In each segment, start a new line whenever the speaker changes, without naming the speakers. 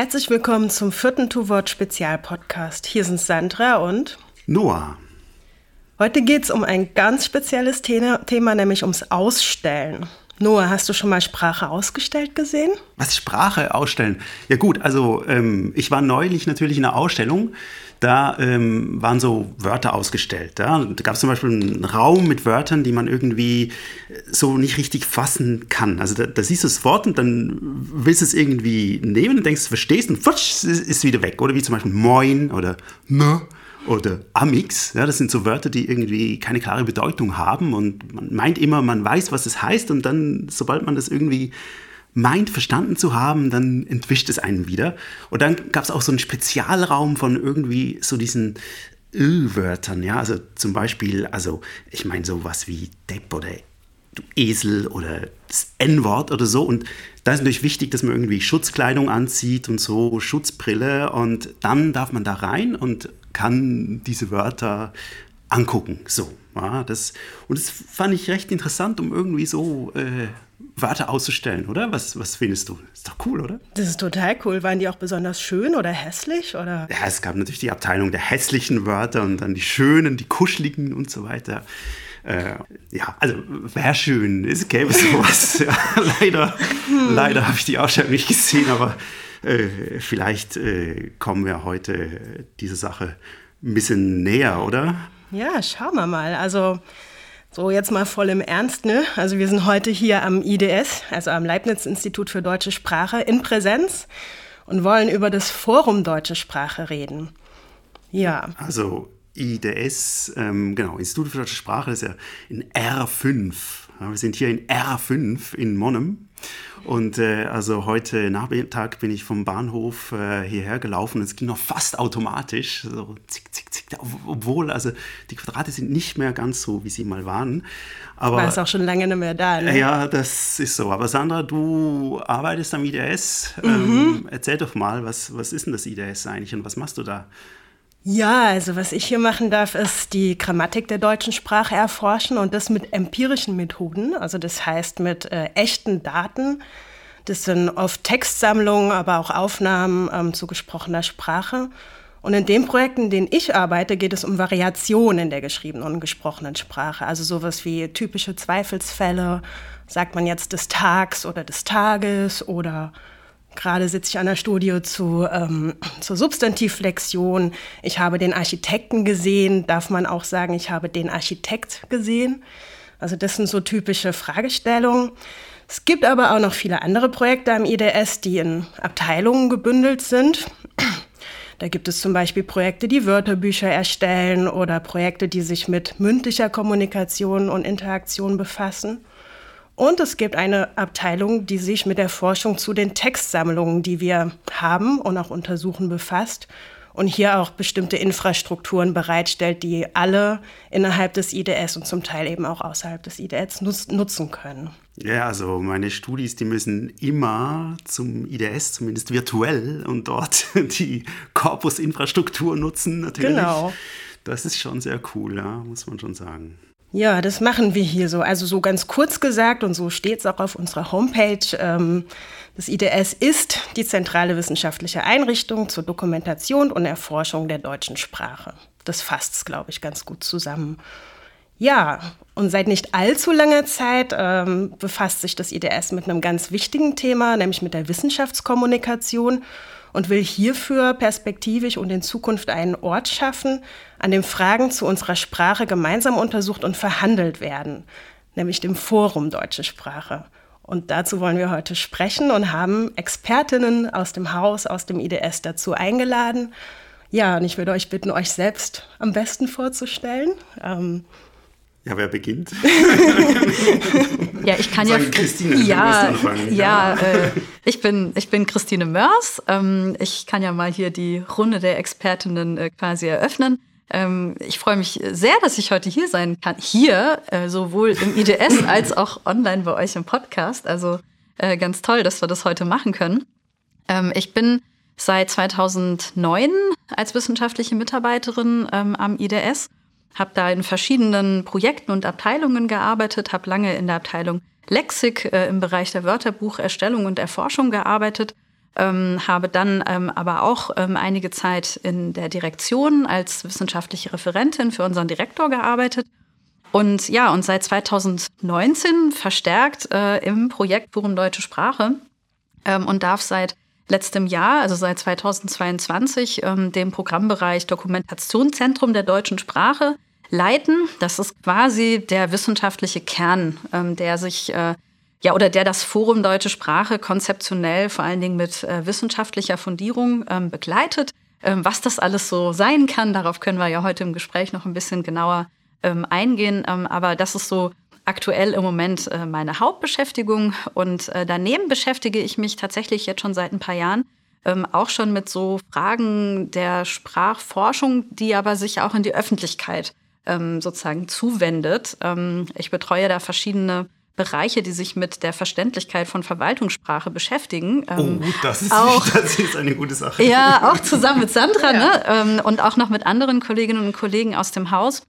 Herzlich willkommen zum vierten Two-Wort-Spezial-Podcast. Hier sind Sandra und
Noah.
heute geht es um ein ganz spezielles Thema, nämlich ums Ausstellen. Noah, hast du schon mal Sprache ausgestellt gesehen?
Was Sprache ausstellen? Ja gut, also ähm, ich war neulich natürlich in einer Ausstellung. Da ähm, waren so Wörter ausgestellt. Ja? Da gab es zum Beispiel einen Raum mit Wörtern, die man irgendwie so nicht richtig fassen kann. Also da, da siehst du das Wort und dann willst du es irgendwie nehmen und denkst, du verstehst und futsch, ist, ist wieder weg. Oder wie zum Beispiel Moin oder Ne oder Amix. Ja, das sind so Wörter, die irgendwie keine klare Bedeutung haben und man meint immer, man weiß, was es heißt und dann, sobald man das irgendwie meint, verstanden zu haben, dann entwischt es einen wieder. Und dann gab es auch so einen Spezialraum von irgendwie so diesen Ö-Wörtern, ja, also zum Beispiel, also ich meine sowas wie Depp oder Esel oder das N-Wort oder so. Und da ist natürlich wichtig, dass man irgendwie Schutzkleidung anzieht und so, Schutzbrille. Und dann darf man da rein und kann diese Wörter angucken. So, ja, das, und das fand ich recht interessant, um irgendwie so äh, Wörter auszustellen, oder? Was, was findest du? Ist doch cool, oder?
Das ist total cool. Waren die auch besonders schön oder hässlich? Oder?
Ja, es gab natürlich die Abteilung der hässlichen Wörter und dann die schönen, die kuscheligen und so weiter. Äh, ja, also wäre schön, es gäbe sowas. ja, leider leider habe ich die Ausstellung nicht gesehen, aber äh, vielleicht äh, kommen wir heute dieser Sache ein bisschen näher, oder?
Ja, schauen wir mal. Also so jetzt mal voll im Ernst, ne? Also wir sind heute hier am IDS, also am Leibniz-Institut für deutsche Sprache, in Präsenz und wollen über das Forum Deutsche Sprache reden. Ja.
Also IDS, ähm, genau, Institut für deutsche Sprache, ist ja in R5. Ja, wir sind hier in R5 in Monnem. Und äh, also heute Nachmittag bin ich vom Bahnhof äh, hierher gelaufen. Es ging noch fast automatisch, so zick, zick, zick. Obwohl, also die Quadrate sind nicht mehr ganz so, wie sie mal waren. Aber
War es auch schon lange nicht mehr da, ne?
ja, das ist so. Aber Sandra, du arbeitest am IDS.
Mhm.
Ähm, erzähl doch mal, was, was ist denn das IDS eigentlich und was machst du da?
Ja, also was ich hier machen darf, ist die Grammatik der deutschen Sprache erforschen und das mit empirischen Methoden. Also das heißt mit äh, echten Daten. Das sind oft Textsammlungen, aber auch Aufnahmen ähm, zu gesprochener Sprache. Und in den Projekten, in denen ich arbeite, geht es um Variationen in der geschriebenen und gesprochenen Sprache. Also sowas wie typische Zweifelsfälle. Sagt man jetzt des Tags oder des Tages oder Gerade sitze ich an der Studie zu, ähm, zur Substantivflexion. Ich habe den Architekten gesehen. Darf man auch sagen, ich habe den Architekt gesehen? Also das sind so typische Fragestellungen. Es gibt aber auch noch viele andere Projekte am IDS, die in Abteilungen gebündelt sind. Da gibt es zum Beispiel Projekte, die Wörterbücher erstellen oder Projekte, die sich mit mündlicher Kommunikation und Interaktion befassen. Und es gibt eine Abteilung, die sich mit der Forschung zu den Textsammlungen, die wir haben und auch untersuchen, befasst. und hier auch bestimmte Infrastrukturen bereitstellt, die alle innerhalb des IDS und zum Teil eben auch außerhalb des IDS nutzen können.
Ja, also meine Studis, die müssen immer zum IDS, zumindest virtuell, und dort die Corpus-Infrastruktur nutzen, natürlich. Genau. Das ist schon sehr cool, ja, muss man schon sagen.
Ja, das machen wir hier so. Also so ganz kurz gesagt, und so steht es auch auf unserer Homepage, ähm, das IDS ist die zentrale wissenschaftliche Einrichtung zur Dokumentation und Erforschung der deutschen Sprache. Das fasst es, glaube ich, ganz gut zusammen. Ja, und seit nicht allzu langer Zeit ähm, befasst sich das IDS mit einem ganz wichtigen Thema, nämlich mit der Wissenschaftskommunikation und will hierfür perspektivisch und in Zukunft einen Ort schaffen, an dem Fragen zu unserer Sprache gemeinsam untersucht und verhandelt werden, nämlich dem Forum Deutsche Sprache. Und dazu wollen wir heute sprechen und haben Expertinnen aus dem Haus, aus dem IDS dazu eingeladen. Ja, und ich würde euch bitten, euch selbst am besten vorzustellen. Ähm,
ja, wer beginnt?
ja, ich kann Sagen ja. Christine, ja, ja, äh, ich bin ich bin Christine Mörs. Ähm, ich kann ja mal hier die Runde der Expertinnen äh, quasi eröffnen. Ähm, ich freue mich sehr, dass ich heute hier sein kann. Hier, äh, sowohl im IDS als auch online bei euch im Podcast. Also äh, ganz toll, dass wir das heute machen können. Ähm, ich bin seit 2009 als wissenschaftliche Mitarbeiterin ähm, am IDS habe da in verschiedenen Projekten und Abteilungen gearbeitet, habe lange in der Abteilung Lexik äh, im Bereich der Wörterbucherstellung und Erforschung gearbeitet, ähm, habe dann ähm, aber auch ähm, einige Zeit in der Direktion als wissenschaftliche Referentin für unseren Direktor gearbeitet. Und ja, und seit 2019 verstärkt äh, im Projekt Forum Deutsche Sprache ähm, und darf seit letztem Jahr, also seit 2022, ähm, dem Programmbereich Dokumentationszentrum der deutschen Sprache leiten. Das ist quasi der wissenschaftliche Kern, ähm, der sich äh, ja oder der das Forum Deutsche Sprache konzeptionell vor allen Dingen mit äh, wissenschaftlicher Fundierung ähm, begleitet. Ähm, was das alles so sein kann, darauf können wir ja heute im Gespräch noch ein bisschen genauer ähm, eingehen. Ähm, aber das ist so aktuell im Moment äh, meine Hauptbeschäftigung und äh, daneben beschäftige ich mich tatsächlich jetzt schon seit ein paar Jahren ähm, auch schon mit so Fragen der Sprachforschung, die aber sich auch in die Öffentlichkeit ähm, sozusagen zuwendet. Ähm, ich betreue da verschiedene Bereiche, die sich mit der Verständlichkeit von Verwaltungssprache beschäftigen.
Oh, das ist, auch, das ist eine gute Sache.
Ja, auch zusammen mit Sandra ja. ne? Und auch noch mit anderen Kolleginnen und Kollegen aus dem Haus.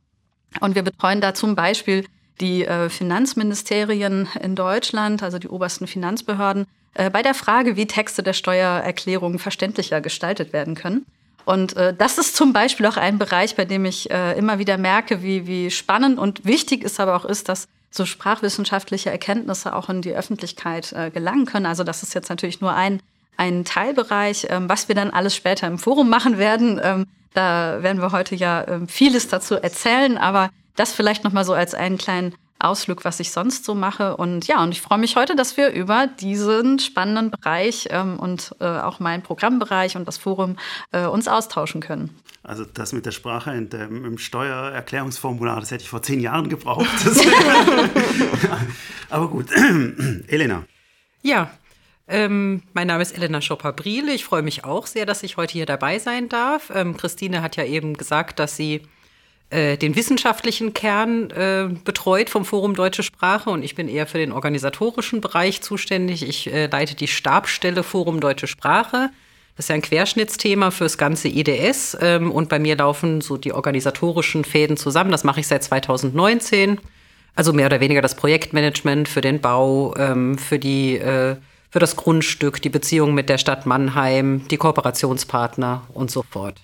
Und wir betreuen da zum Beispiel die äh, Finanzministerien in Deutschland, also die obersten Finanzbehörden, äh, bei der Frage, wie Texte der Steuererklärung verständlicher gestaltet werden können. Und äh, das ist zum Beispiel auch ein Bereich, bei dem ich äh, immer wieder merke, wie, wie spannend und wichtig es aber auch ist, dass so sprachwissenschaftliche Erkenntnisse auch in die Öffentlichkeit äh, gelangen können. Also das ist jetzt natürlich nur ein, ein Teilbereich, ähm, was wir dann alles später im Forum machen werden. Ähm, da werden wir heute ja ähm, vieles dazu erzählen, aber das vielleicht noch mal so als einen kleinen Ausflug, was ich sonst so mache. Und ja, und ich freue mich heute, dass wir über diesen spannenden Bereich ähm, und äh, auch meinen Programmbereich und das Forum äh, uns austauschen können.
Also das mit der Sprache und dem, im Steuererklärungsformular, das hätte ich vor zehn Jahren gebraucht. Aber gut, Elena.
Ja, ähm, mein Name ist Elena Schopper-Briele. Ich freue mich auch sehr, dass ich heute hier dabei sein darf. Ähm, Christine hat ja eben gesagt, dass sie äh, den wissenschaftlichen Kern äh, betreut vom Forum Deutsche Sprache und ich bin eher für den organisatorischen Bereich zuständig. Ich äh, leite die Stabstelle Forum Deutsche Sprache. Das ist ja ein Querschnittsthema fürs ganze IDS ähm, und bei mir laufen so die organisatorischen Fäden zusammen. Das mache ich seit 2019. Also mehr oder weniger das Projektmanagement für den Bau, ähm, für die äh, für das Grundstück, die Beziehung mit der Stadt Mannheim, die Kooperationspartner und so fort.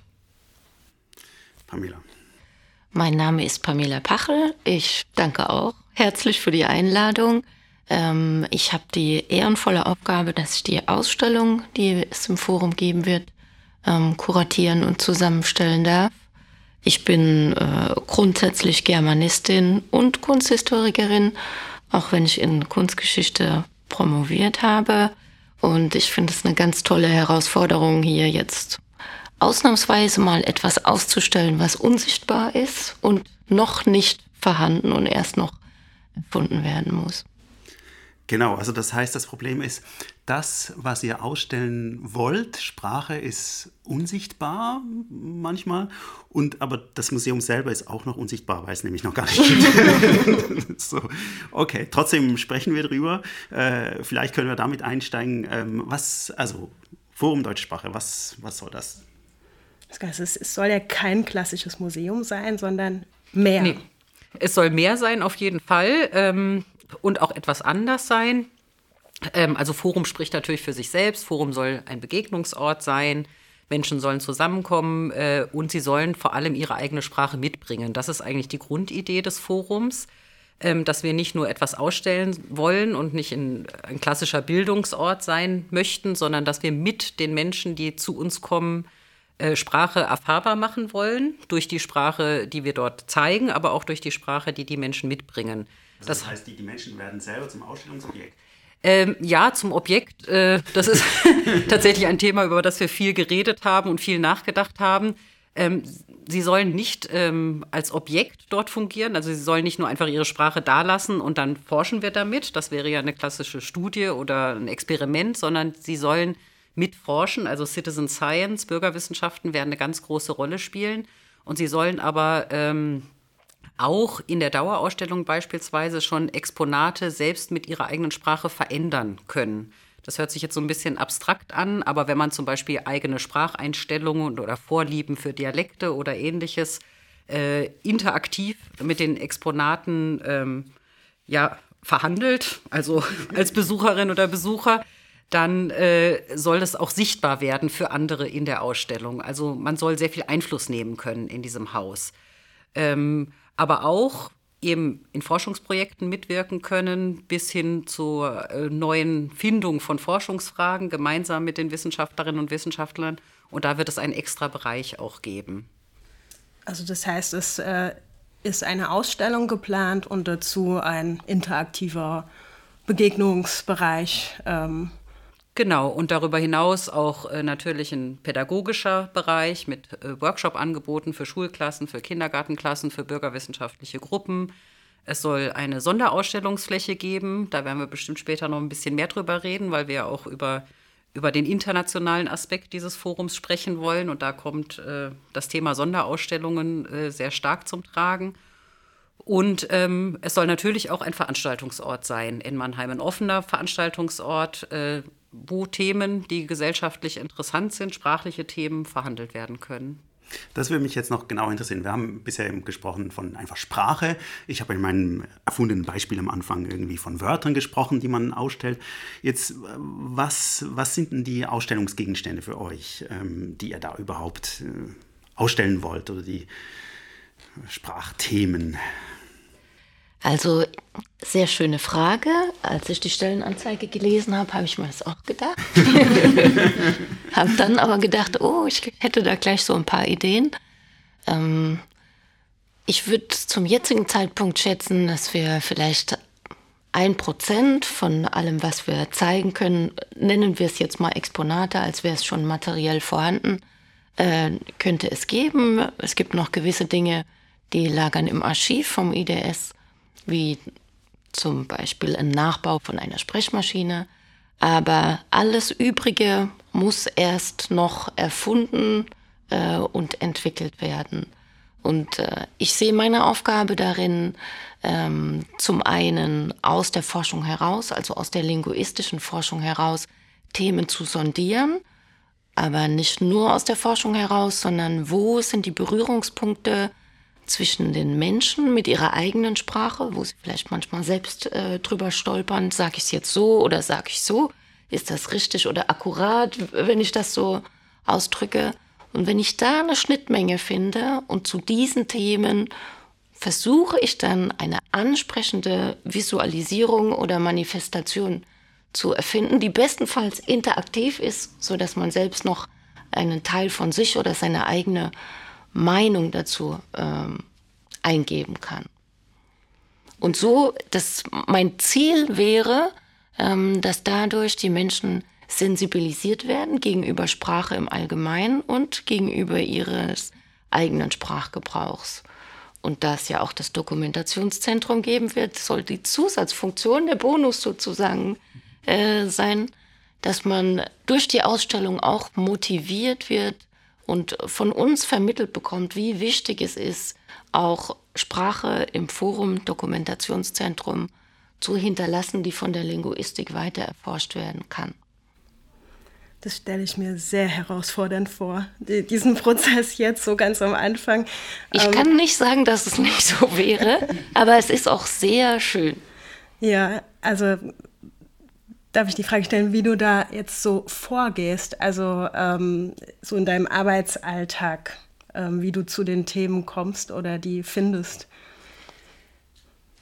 Pamela.
Mein Name ist Pamela Pachel. Ich danke auch herzlich für die Einladung. Ähm, ich habe die ehrenvolle Aufgabe, dass ich die Ausstellung, die es im Forum geben wird, ähm, kuratieren und zusammenstellen darf. Ich bin äh, grundsätzlich Germanistin und Kunsthistorikerin, auch wenn ich in Kunstgeschichte promoviert habe. Und ich finde es eine ganz tolle Herausforderung, hier jetzt ausnahmsweise mal etwas auszustellen, was unsichtbar ist und noch nicht vorhanden und erst noch erfunden werden muss.
Genau, also das heißt, das Problem ist, das, was ihr ausstellen wollt, Sprache ist unsichtbar manchmal, und aber das Museum selber ist auch noch unsichtbar, weil es nämlich noch gar nicht so, okay, trotzdem sprechen wir drüber. Äh, vielleicht können wir damit einsteigen. Ähm, was, also Forum Deutsche Sprache, was, was soll das?
Es soll ja kein klassisches Museum sein, sondern mehr. Nee.
Es soll mehr sein, auf jeden Fall. Ähm, und auch etwas anders sein. Ähm, also Forum spricht natürlich für sich selbst. Forum soll ein Begegnungsort sein. Menschen sollen zusammenkommen äh, und sie sollen vor allem ihre eigene Sprache mitbringen. Das ist eigentlich die Grundidee des Forums, ähm, dass wir nicht nur etwas ausstellen wollen und nicht in, ein klassischer Bildungsort sein möchten, sondern dass wir mit den Menschen, die zu uns kommen, Sprache erfahrbar machen wollen, durch die Sprache, die wir dort zeigen, aber auch durch die Sprache, die die Menschen mitbringen.
Also das, das heißt, die, die Menschen werden selber zum Ausstellungsobjekt.
Ähm, ja, zum Objekt. Äh, das ist tatsächlich ein Thema, über das wir viel geredet haben und viel nachgedacht haben. Ähm, sie sollen nicht ähm, als Objekt dort fungieren, also sie sollen nicht nur einfach ihre Sprache dalassen und dann forschen wir damit. Das wäre ja eine klassische Studie oder ein Experiment, sondern sie sollen mitforschen. Also Citizen Science, Bürgerwissenschaften werden eine ganz große Rolle spielen. Und sie sollen aber ähm, auch in der Dauerausstellung beispielsweise schon Exponate selbst mit ihrer eigenen Sprache verändern können. Das hört sich jetzt so ein bisschen abstrakt an, aber wenn man zum Beispiel eigene Spracheinstellungen oder Vorlieben für Dialekte oder ähnliches äh, interaktiv mit den Exponaten ähm, ja, verhandelt, also als Besucherin oder Besucher, dann äh, soll das auch sichtbar werden für andere in der Ausstellung. Also man soll sehr viel Einfluss nehmen können in diesem Haus. Ähm, aber auch eben in Forschungsprojekten mitwirken können, bis hin zur äh, neuen Findung von Forschungsfragen gemeinsam mit den Wissenschaftlerinnen und Wissenschaftlern. Und da wird es einen extra Bereich auch geben.
Also das heißt, es äh, ist eine Ausstellung geplant und dazu ein interaktiver Begegnungsbereich. Ähm,
Genau, und darüber hinaus auch äh, natürlich ein pädagogischer Bereich mit äh, Workshop-Angeboten für Schulklassen, für Kindergartenklassen, für bürgerwissenschaftliche Gruppen. Es soll eine Sonderausstellungsfläche geben. Da werden wir bestimmt später noch ein bisschen mehr drüber reden, weil wir auch über, über den internationalen Aspekt dieses Forums sprechen wollen. Und da kommt äh, das Thema Sonderausstellungen äh, sehr stark zum Tragen. Und ähm, es soll natürlich auch ein Veranstaltungsort sein. In Mannheim ein offener Veranstaltungsort, äh, wo Themen, die gesellschaftlich interessant sind, sprachliche Themen verhandelt werden können.
Das würde mich jetzt noch genau interessieren. Wir haben bisher gesprochen von einfach Sprache. Ich habe in meinem erfundenen Beispiel am Anfang irgendwie von Wörtern gesprochen, die man ausstellt. Jetzt, was, was sind denn die Ausstellungsgegenstände für euch, ähm, die ihr da überhaupt äh, ausstellen wollt oder die Sprachthemen?
Also sehr schöne Frage. Als ich die Stellenanzeige gelesen habe, habe ich mir das auch gedacht. habe dann aber gedacht, oh, ich hätte da gleich so ein paar Ideen. Ähm, ich würde zum jetzigen Zeitpunkt schätzen, dass wir vielleicht ein Prozent von allem, was wir zeigen können, nennen wir es jetzt mal Exponate, als wäre es schon materiell vorhanden, äh, könnte es geben. Es gibt noch gewisse Dinge, die lagern im Archiv vom IDS wie zum Beispiel ein Nachbau von einer Sprechmaschine. Aber alles Übrige muss erst noch erfunden äh, und entwickelt werden. Und äh, ich sehe meine Aufgabe darin, ähm, zum einen aus der Forschung heraus, also aus der linguistischen Forschung heraus, Themen zu sondieren, aber nicht nur aus der Forschung heraus, sondern wo sind die Berührungspunkte zwischen den Menschen mit ihrer eigenen Sprache, wo sie vielleicht manchmal selbst äh, drüber stolpern, sage ich es jetzt so oder sage ich so, ist das richtig oder akkurat, wenn ich das so ausdrücke. Und wenn ich da eine Schnittmenge finde und zu diesen Themen versuche ich dann eine ansprechende Visualisierung oder Manifestation zu erfinden, die bestenfalls interaktiv ist, so dass man selbst noch einen Teil von sich oder seine eigene Meinung dazu ähm, eingeben kann. Und so, dass mein Ziel wäre, ähm, dass dadurch die Menschen sensibilisiert werden gegenüber Sprache im Allgemeinen und gegenüber ihres eigenen Sprachgebrauchs. und da es ja auch das Dokumentationszentrum geben wird, soll die Zusatzfunktion der Bonus sozusagen äh, sein, dass man durch die Ausstellung auch motiviert wird und von uns vermittelt bekommt, wie wichtig es ist, auch Sprache im Forum Dokumentationszentrum zu hinterlassen, die von der Linguistik weiter erforscht werden kann.
Das stelle ich mir sehr herausfordernd vor, diesen Prozess jetzt so ganz am Anfang.
Ich ähm, kann nicht sagen, dass es nicht so wäre, aber es ist auch sehr schön.
Ja, also darf ich die Frage stellen, wie du da jetzt so vorgehst, also ähm, so in deinem Arbeitsalltag, ähm, wie du zu den Themen kommst oder die findest?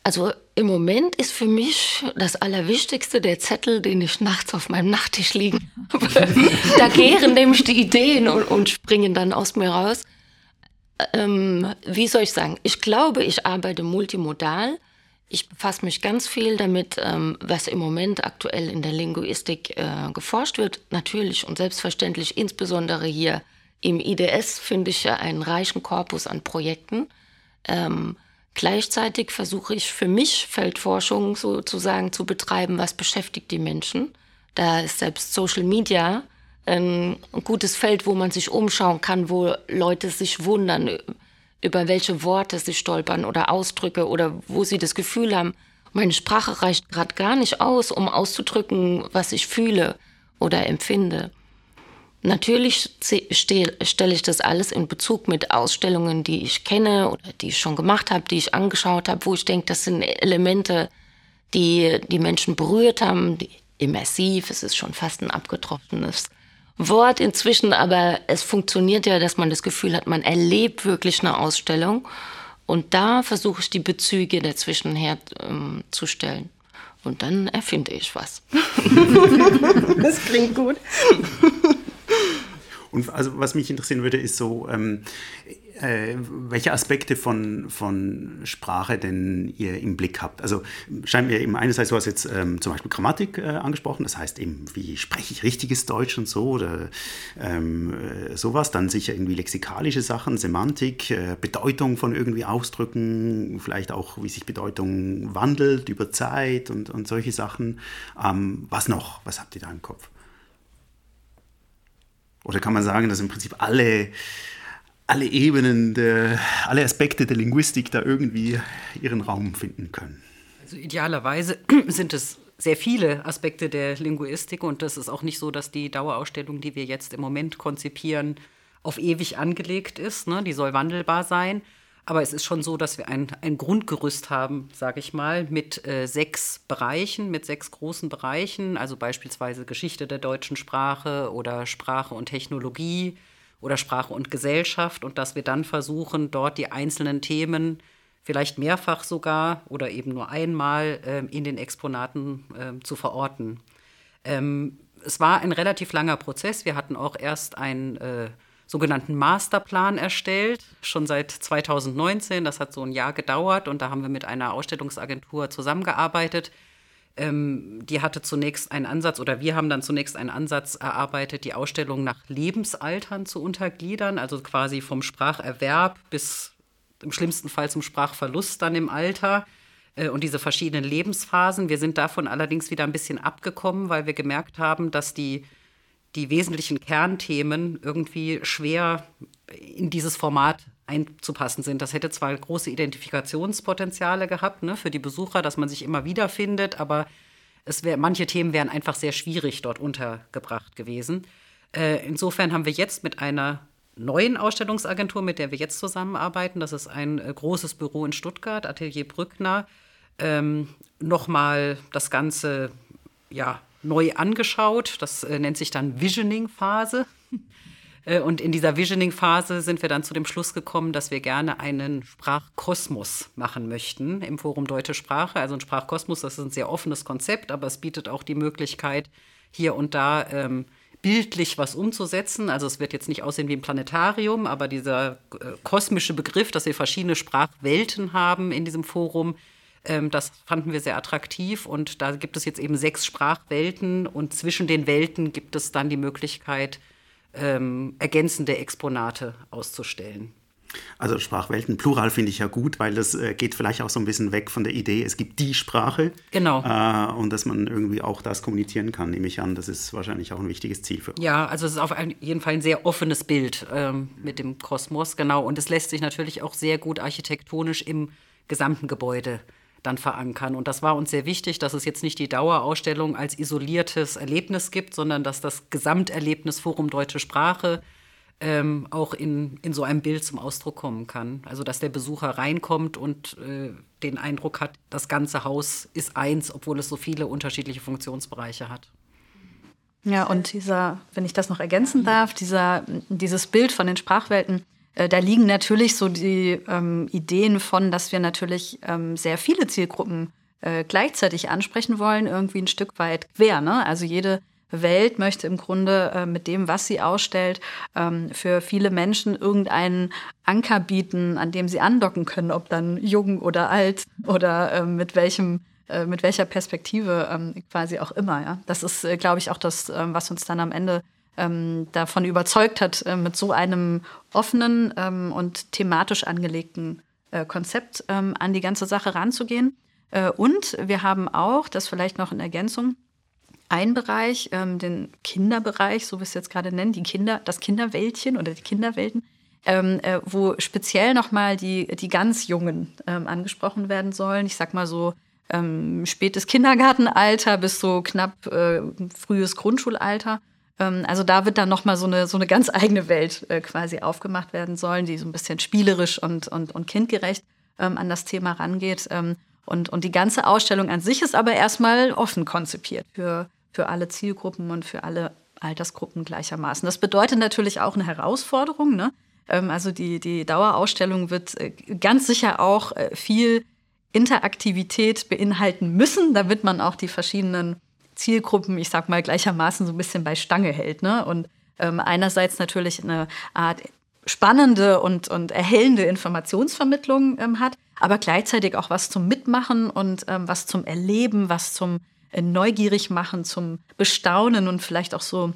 Also im Moment ist für mich das Allerwichtigste der Zettel, den ich nachts auf meinem Nachttisch liegen habe. da gären nämlich die Ideen und, und springen dann aus mir raus. Ähm, wie soll ich sagen? Ich glaube, ich arbeite multimodal. Ich befasse mich ganz viel damit, ähm, was im Moment aktuell in der Linguistik äh, geforscht wird. Natürlich und selbstverständlich, insbesondere hier im IDS, finde ich ja einen reichen Korpus an Projekten. Ähm, Gleichzeitig versuche ich für mich Feldforschung sozusagen zu betreiben, was beschäftigt die Menschen. Da ist selbst Social Media ein gutes Feld, wo man sich umschauen kann, wo Leute sich wundern, über welche Worte sie stolpern oder Ausdrücke oder wo sie das Gefühl haben, meine Sprache reicht gerade gar nicht aus, um auszudrücken, was ich fühle oder empfinde. Natürlich stelle ich das alles in Bezug mit Ausstellungen, die ich kenne oder die ich schon gemacht habe, die ich angeschaut habe, wo ich denke, das sind Elemente, die die Menschen berührt haben, die immersiv, es ist schon fast ein abgetrocknetes Wort inzwischen, aber es funktioniert ja, dass man das Gefühl hat, man erlebt wirklich eine Ausstellung. Und da versuche ich die Bezüge dazwischen herzustellen. Ähm, Und dann erfinde ich was.
das klingt gut.
Und also was mich interessieren würde, ist so, ähm, äh, welche Aspekte von, von Sprache denn ihr im Blick habt. Also scheint mir eben einerseits, du hast jetzt ähm, zum Beispiel Grammatik äh, angesprochen, das heißt eben, wie spreche ich richtiges Deutsch und so oder ähm, äh, sowas. Dann sicher irgendwie lexikalische Sachen, Semantik, äh, Bedeutung von irgendwie Ausdrücken, vielleicht auch, wie sich Bedeutung wandelt über Zeit und, und solche Sachen. Ähm, was noch? Was habt ihr da im Kopf? Oder kann man sagen, dass im Prinzip alle, alle Ebenen, der, alle Aspekte der Linguistik da irgendwie ihren Raum finden können?
Also idealerweise sind es sehr viele Aspekte der Linguistik und das ist auch nicht so, dass die Dauerausstellung, die wir jetzt im Moment konzipieren, auf ewig angelegt ist. Ne? Die soll wandelbar sein. Aber es ist schon so, dass wir ein, ein Grundgerüst haben, sage ich mal, mit äh, sechs Bereichen, mit sechs großen Bereichen, also beispielsweise Geschichte der deutschen Sprache oder Sprache und Technologie oder Sprache und Gesellschaft und dass wir dann versuchen, dort die einzelnen Themen vielleicht mehrfach sogar oder eben nur einmal äh, in den Exponaten äh, zu verorten. Ähm, es war ein relativ langer Prozess. Wir hatten auch erst ein äh, sogenannten Masterplan erstellt, schon seit 2019. Das hat so ein Jahr gedauert und da haben wir mit einer Ausstellungsagentur zusammengearbeitet. Ähm, die hatte zunächst einen Ansatz oder wir haben dann zunächst einen Ansatz erarbeitet, die Ausstellung nach Lebensaltern zu untergliedern, also quasi vom Spracherwerb bis im schlimmsten Fall zum Sprachverlust dann im Alter äh, und diese verschiedenen Lebensphasen. Wir sind davon allerdings wieder ein bisschen abgekommen, weil wir gemerkt haben, dass die die wesentlichen Kernthemen irgendwie schwer in dieses Format einzupassen sind. Das hätte zwar große Identifikationspotenziale gehabt ne, für die Besucher, dass man sich immer wieder findet, aber es wär, manche Themen wären einfach sehr schwierig dort untergebracht gewesen. Äh, insofern haben wir jetzt mit einer neuen Ausstellungsagentur, mit der wir jetzt zusammenarbeiten, das ist ein äh, großes Büro in Stuttgart, Atelier Brückner, ähm, nochmal das Ganze ja, neu angeschaut. Das äh, nennt sich dann Visioning-Phase. Äh, und in dieser Visioning-Phase sind wir dann zu dem Schluss gekommen, dass wir gerne einen Sprachkosmos machen möchten im Forum Deutsche Sprache. Also ein Sprachkosmos, das ist ein sehr offenes Konzept, aber es bietet auch die Möglichkeit, hier und da ähm, bildlich was umzusetzen. Also es wird jetzt nicht aussehen wie ein Planetarium, aber dieser äh, kosmische Begriff, dass wir verschiedene Sprachwelten haben in diesem Forum, ähm, das fanden wir sehr attraktiv und da gibt es jetzt eben sechs Sprachwelten und zwischen den Welten gibt es dann die Möglichkeit, ähm, ergänzende Exponate auszustellen.
Also Sprachwelten, Plural finde ich ja gut, weil das äh, geht vielleicht auch so ein bisschen weg von der Idee, es gibt die Sprache.
Genau.
Äh, und dass man irgendwie auch das kommunizieren kann, nehme ich an. Das ist wahrscheinlich auch ein wichtiges Ziel für uns.
Ja, also es ist auf jeden Fall ein sehr offenes Bild ähm, mit dem Kosmos, genau. Und es lässt sich natürlich auch sehr gut architektonisch im gesamten Gebäude dann verankern. Und das war uns sehr wichtig, dass es jetzt nicht die Dauerausstellung als isoliertes Erlebnis gibt, sondern dass das Gesamterlebnis Forum Deutsche Sprache ähm, auch in, in so einem Bild zum Ausdruck kommen kann. Also dass der Besucher reinkommt und äh, den Eindruck hat, das ganze Haus ist eins, obwohl es so viele unterschiedliche Funktionsbereiche hat.
Ja, und dieser, wenn ich das noch ergänzen darf, dieser, dieses Bild von den Sprachwelten, da liegen natürlich so die ähm, Ideen von, dass wir natürlich ähm, sehr viele Zielgruppen äh, gleichzeitig ansprechen wollen, irgendwie ein Stück weit quer. Ne? Also jede Welt möchte im Grunde äh, mit dem, was sie ausstellt, ähm, für viele Menschen irgendeinen Anker bieten, an dem sie andocken können, ob dann jung oder alt oder äh, mit welchem äh, mit welcher Perspektive ähm, quasi auch immer. Ja? Das ist, äh, glaube ich, auch das, ähm, was uns dann am Ende ähm, davon überzeugt hat, äh, mit so einem offenen ähm, und thematisch angelegten äh, Konzept ähm, an die ganze Sache ranzugehen. und wir haben auch, das vielleicht noch in Ergänzung, ein Bereich, ähm, den Kinderbereich, so wie wir es jetzt gerade nennen, die Kinder, das Kinderweltchen oder die Kinderwelten, ähm, äh, wo speziell nochmal die, die ganz Jungen ähm, angesprochen werden sollen. Ich sag mal so ähm, spätes Kindergartenalter bis so knapp äh, frühes Grundschulalter. Ähm, also da wird dann nochmal so eine, so eine ganz eigene Welt äh, quasi aufgemacht werden sollen, die so ein bisschen spielerisch und, und, und kindgerecht ähm, an das Thema rangeht. und, und die ganze Ausstellung an sich ist aber erstmal offen konzipiert für für alle Zielgruppen und für alle Altersgruppen gleichermaßen. Das bedeutet natürlich auch eine Herausforderung. Ne? Ähm, also die, die Dauerausstellung wird äh, ganz sicher auch äh, viel Interaktivität beinhalten müssen, damit man auch die verschiedenen Zielgruppen, ich sag mal, gleichermaßen so ein bisschen bei Stange hält. Ne? Und ähm, einerseits natürlich eine Art spannende und, und erhellende Informationsvermittlung ähm, hat, aber gleichzeitig auch was zum Mitmachen und ähm, was zum Erleben, was zum äh, neugierig machen, zum Bestaunen und vielleicht auch so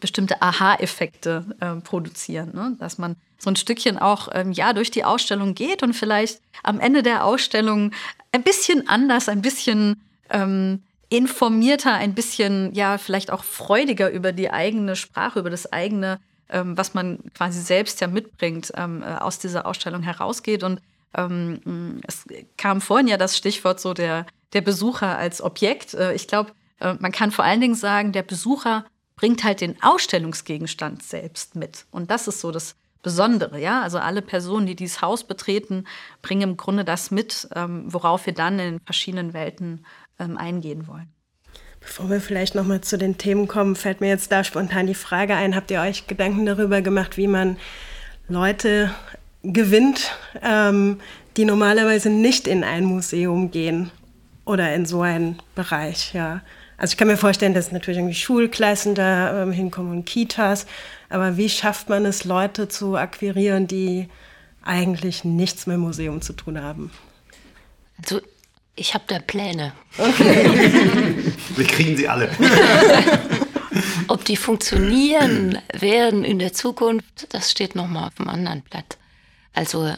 bestimmte Aha-Effekte äh, produzieren. Ne? Dass man so ein Stückchen auch ähm, ja durch die Ausstellung geht und vielleicht am Ende der Ausstellung ein bisschen anders, ein bisschen ähm, informierter, ein bisschen ja vielleicht auch freudiger über die eigene Sprache, über das eigene, ähm, was man quasi selbst ja mitbringt, ähm, äh, aus dieser Ausstellung herausgeht. Und ähm, es kam vorhin ja das Stichwort so der der Besucher als Objekt. Äh, ich glaube, äh, man kann vor allen Dingen sagen, der Besucher bringt halt den Ausstellungsgegenstand selbst mit. Und das ist so das Besondere, ja. Also alle Personen, die dieses Haus betreten, bringen im Grunde das mit, ähm, worauf wir dann in verschiedenen Welten ähm, eingehen wollen.
Bevor wir vielleicht noch mal zu den Themen kommen, fällt mir jetzt da spontan die Frage ein: Habt ihr euch Gedanken darüber gemacht, wie man Leute gewinnt, ähm, die normalerweise nicht in ein Museum gehen oder in so einen Bereich, ja. Also ich kann mir vorstellen, dass natürlich irgendwie Schulklassen da ähm, hinkommen und Kitas, aber wie schafft man es, Leute zu akquirieren, die eigentlich nichts mit dem Museum zu tun haben?
Also ich habe da Pläne.
Okay. Wir kriegen sie alle.
Ob die funktionieren werden in der Zukunft, das steht noch mal auf dem anderen Blatt. Also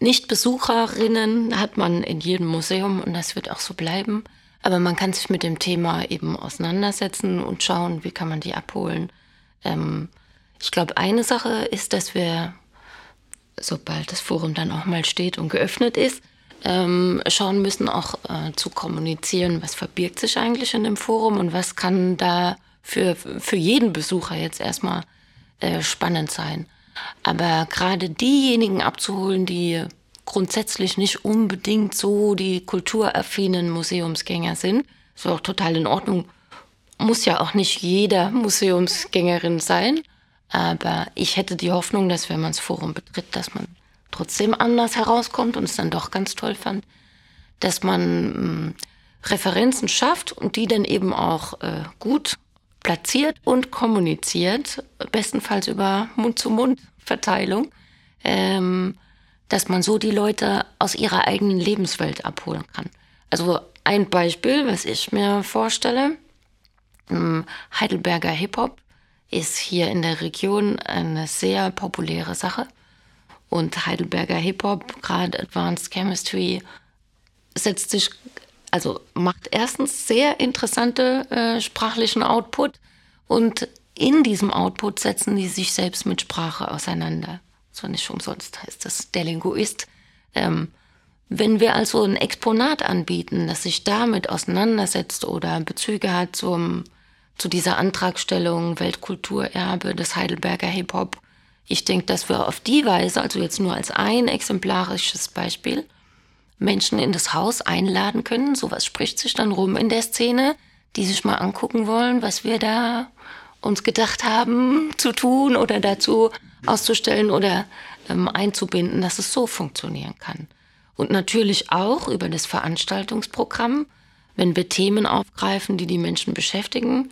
nicht-Besucherinnen hat man in jedem Museum und das wird auch so bleiben. Aber man kann sich mit dem Thema eben auseinandersetzen und schauen, wie kann man die abholen. Ähm, ich glaube, eine Sache ist, dass wir, sobald das Forum dann auch mal steht und geöffnet ist, ähm, schauen müssen, auch äh, zu kommunizieren, was verbirgt sich eigentlich in dem Forum und was kann da für, für jeden Besucher jetzt erstmal äh, spannend sein. Aber gerade diejenigen abzuholen, die grundsätzlich nicht unbedingt so die kulturaffinen Museumsgänger sind, ist auch total in Ordnung. Muss ja auch nicht jeder Museumsgängerin sein. Aber ich hätte die Hoffnung, dass wenn man das Forum betritt, dass man trotzdem anders herauskommt und es dann doch ganz toll fand, dass man mh, hm, Referenzen schafft und die dann eben auch äh, gut platziert und kommuniziert, bestenfalls über Mund-zu-Mund-Verteilung, ähm, dass man so die Leute aus ihrer eigenen Lebenswelt abholen kann. Also ein Beispiel, was ich mir vorstelle, ähm, Heidelberger Hip-Hop ist hier in der Region eine sehr populäre Sache. Und Heidelberger Hip-Hop, gerade Advanced Chemistry, setzt sich, also macht erstens sehr interessante äh, sprachlichen Output und in diesem Output setzen die sich selbst mit Sprache auseinander. So nicht umsonst heißt das der Linguist. Ähm, wenn wir also ein Exponat anbieten, das sich damit auseinandersetzt oder Bezüge hat zum, zu dieser Antragstellung Weltkulturerbe des Heidelberger Hip-Hop, ich denke, dass wir auf die Weise, also jetzt nur als ein exemplarisches Beispiel, Menschen in das Haus einladen können. Sowas spricht sich dann rum in der Szene, die sich mal angucken wollen, was wir da uns gedacht haben zu tun oder dazu auszustellen oder ähm, einzubinden, dass es so funktionieren kann. Und natürlich auch über das Veranstaltungsprogramm, wenn wir Themen aufgreifen, die die Menschen beschäftigen.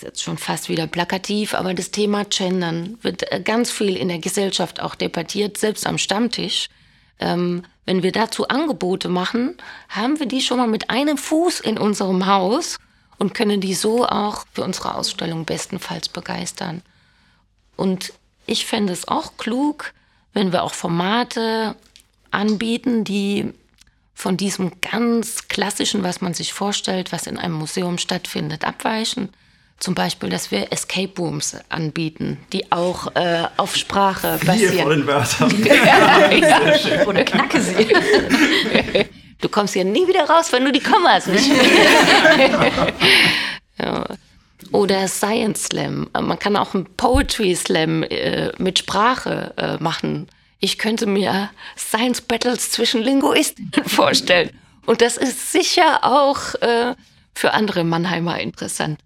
Ist jetzt schon fast wieder plakativ, aber das Thema Gendern wird äh, ganz viel in der Gesellschaft auch debattiert, selbst am Stammtisch. Ähm, wenn wir dazu Angebote machen, haben wir die schon mal mit einem Fuß in unserem Haus und können die so auch für unsere Ausstellung bestenfalls begeistern. Und ich fände es auch klug, wenn wir auch Formate anbieten, die von diesem ganz klassischen, was man sich vorstellt, was in einem Museum stattfindet, abweichen. Zum Beispiel, dass wir Escape Rooms anbieten, die auch äh, auf Sprache basieren.
Wir wollen Wörter.
ja, ja. Oder knacke sie. Du kommst ja nie wieder raus, wenn du die Kommas nicht ja. Oder Science Slam. Man kann auch einen Poetry Slam äh, mit Sprache äh, machen. Ich könnte mir Science Battles zwischen Linguisten vorstellen. Und das ist sicher auch äh, für andere Mannheimer interessant,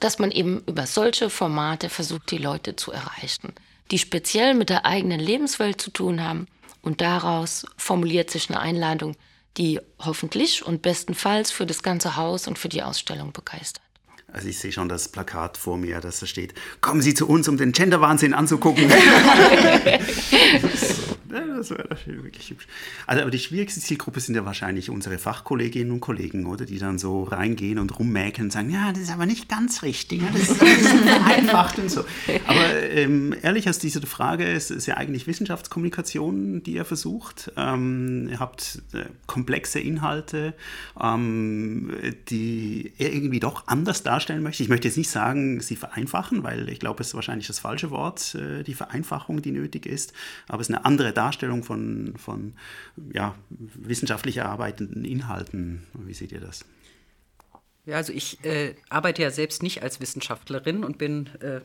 dass man eben über solche Formate versucht, die Leute zu erreichen, die speziell mit der eigenen Lebenswelt zu tun haben. Und daraus formuliert sich eine Einladung, die hoffentlich und bestenfalls für das ganze Haus und für die Ausstellung begeistert.
Also ich sehe schon das Plakat vor mir, dass da steht, kommen Sie zu uns, um den Gender-Wahnsinn anzugucken. so, das wäre wirklich hübsch. Also aber die schwierigste Zielgruppe sind ja wahrscheinlich unsere Fachkolleginnen und Kollegen, oder? Die dann so reingehen und rummäkeln und sagen, ja, das ist aber nicht ganz richtig, das ist, das ist vereinfacht und so. Aber ähm, ehrlich, aus dieser Frage ist, ist ja eigentlich Wissenschaftskommunikation, die ihr versucht. Ähm, ihr habt äh, komplexe Inhalte, ähm, die irgendwie doch anders darstellt darstellen möchte. Ich möchte jetzt nicht sagen, sie vereinfachen, weil ich glaube, es ist wahrscheinlich das falsche Wort, äh, die Vereinfachung, die nötig ist. Aber es ist eine andere Darstellung von, von ja, wissenschaftlich erarbeiteten Inhalten. Wie seht ihr das?
Ja, also ich äh, arbeite ja selbst nicht als Wissenschaftlerin und bin äh,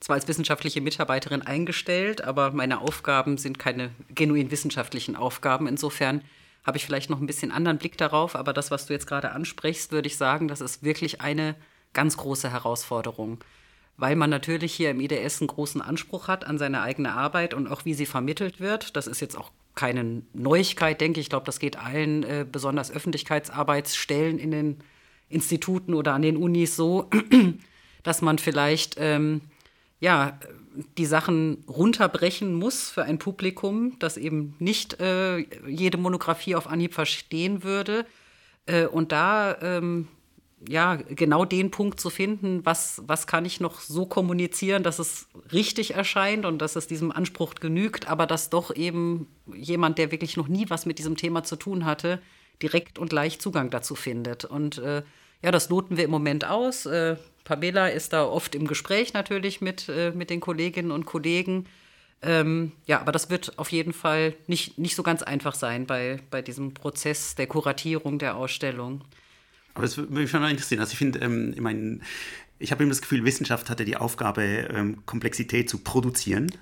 zwar als wissenschaftliche Mitarbeiterin eingestellt, aber meine Aufgaben sind keine genuin wissenschaftlichen Aufgaben. Insofern habe ich vielleicht noch ein bisschen anderen Blick darauf, aber das, was du jetzt gerade ansprichst, würde ich sagen, das ist wirklich eine ganz große Herausforderung, weil man natürlich hier im IDS einen großen Anspruch hat an seine eigene Arbeit und auch wie sie vermittelt wird. Das ist jetzt auch keine Neuigkeit, denke ich. Ich glaube, das geht allen äh, besonders Öffentlichkeitsarbeitsstellen in den Instituten oder an den Unis so, dass man vielleicht ähm, ja die Sachen runterbrechen muss für ein Publikum, das eben nicht äh, jede Monographie auf Anhieb verstehen würde. Äh, und da ähm, ja, genau den Punkt zu finden, was, was kann ich noch so kommunizieren, dass es richtig erscheint und dass es diesem Anspruch genügt, aber dass doch eben jemand, der wirklich noch nie was mit diesem Thema zu tun hatte, direkt und leicht Zugang dazu findet. Und äh, ja, das loten wir im Moment aus. Äh, Pamela ist da oft im Gespräch natürlich mit, äh, mit den Kolleginnen und Kollegen. Ähm, ja, aber das wird auf jeden Fall nicht, nicht so ganz einfach sein bei, bei diesem Prozess der Kuratierung der Ausstellung.
Aber das würde mich schon interessieren. Also ich finde, ähm, ich meine, ich habe immer das Gefühl, Wissenschaft hatte die Aufgabe, ähm, Komplexität zu produzieren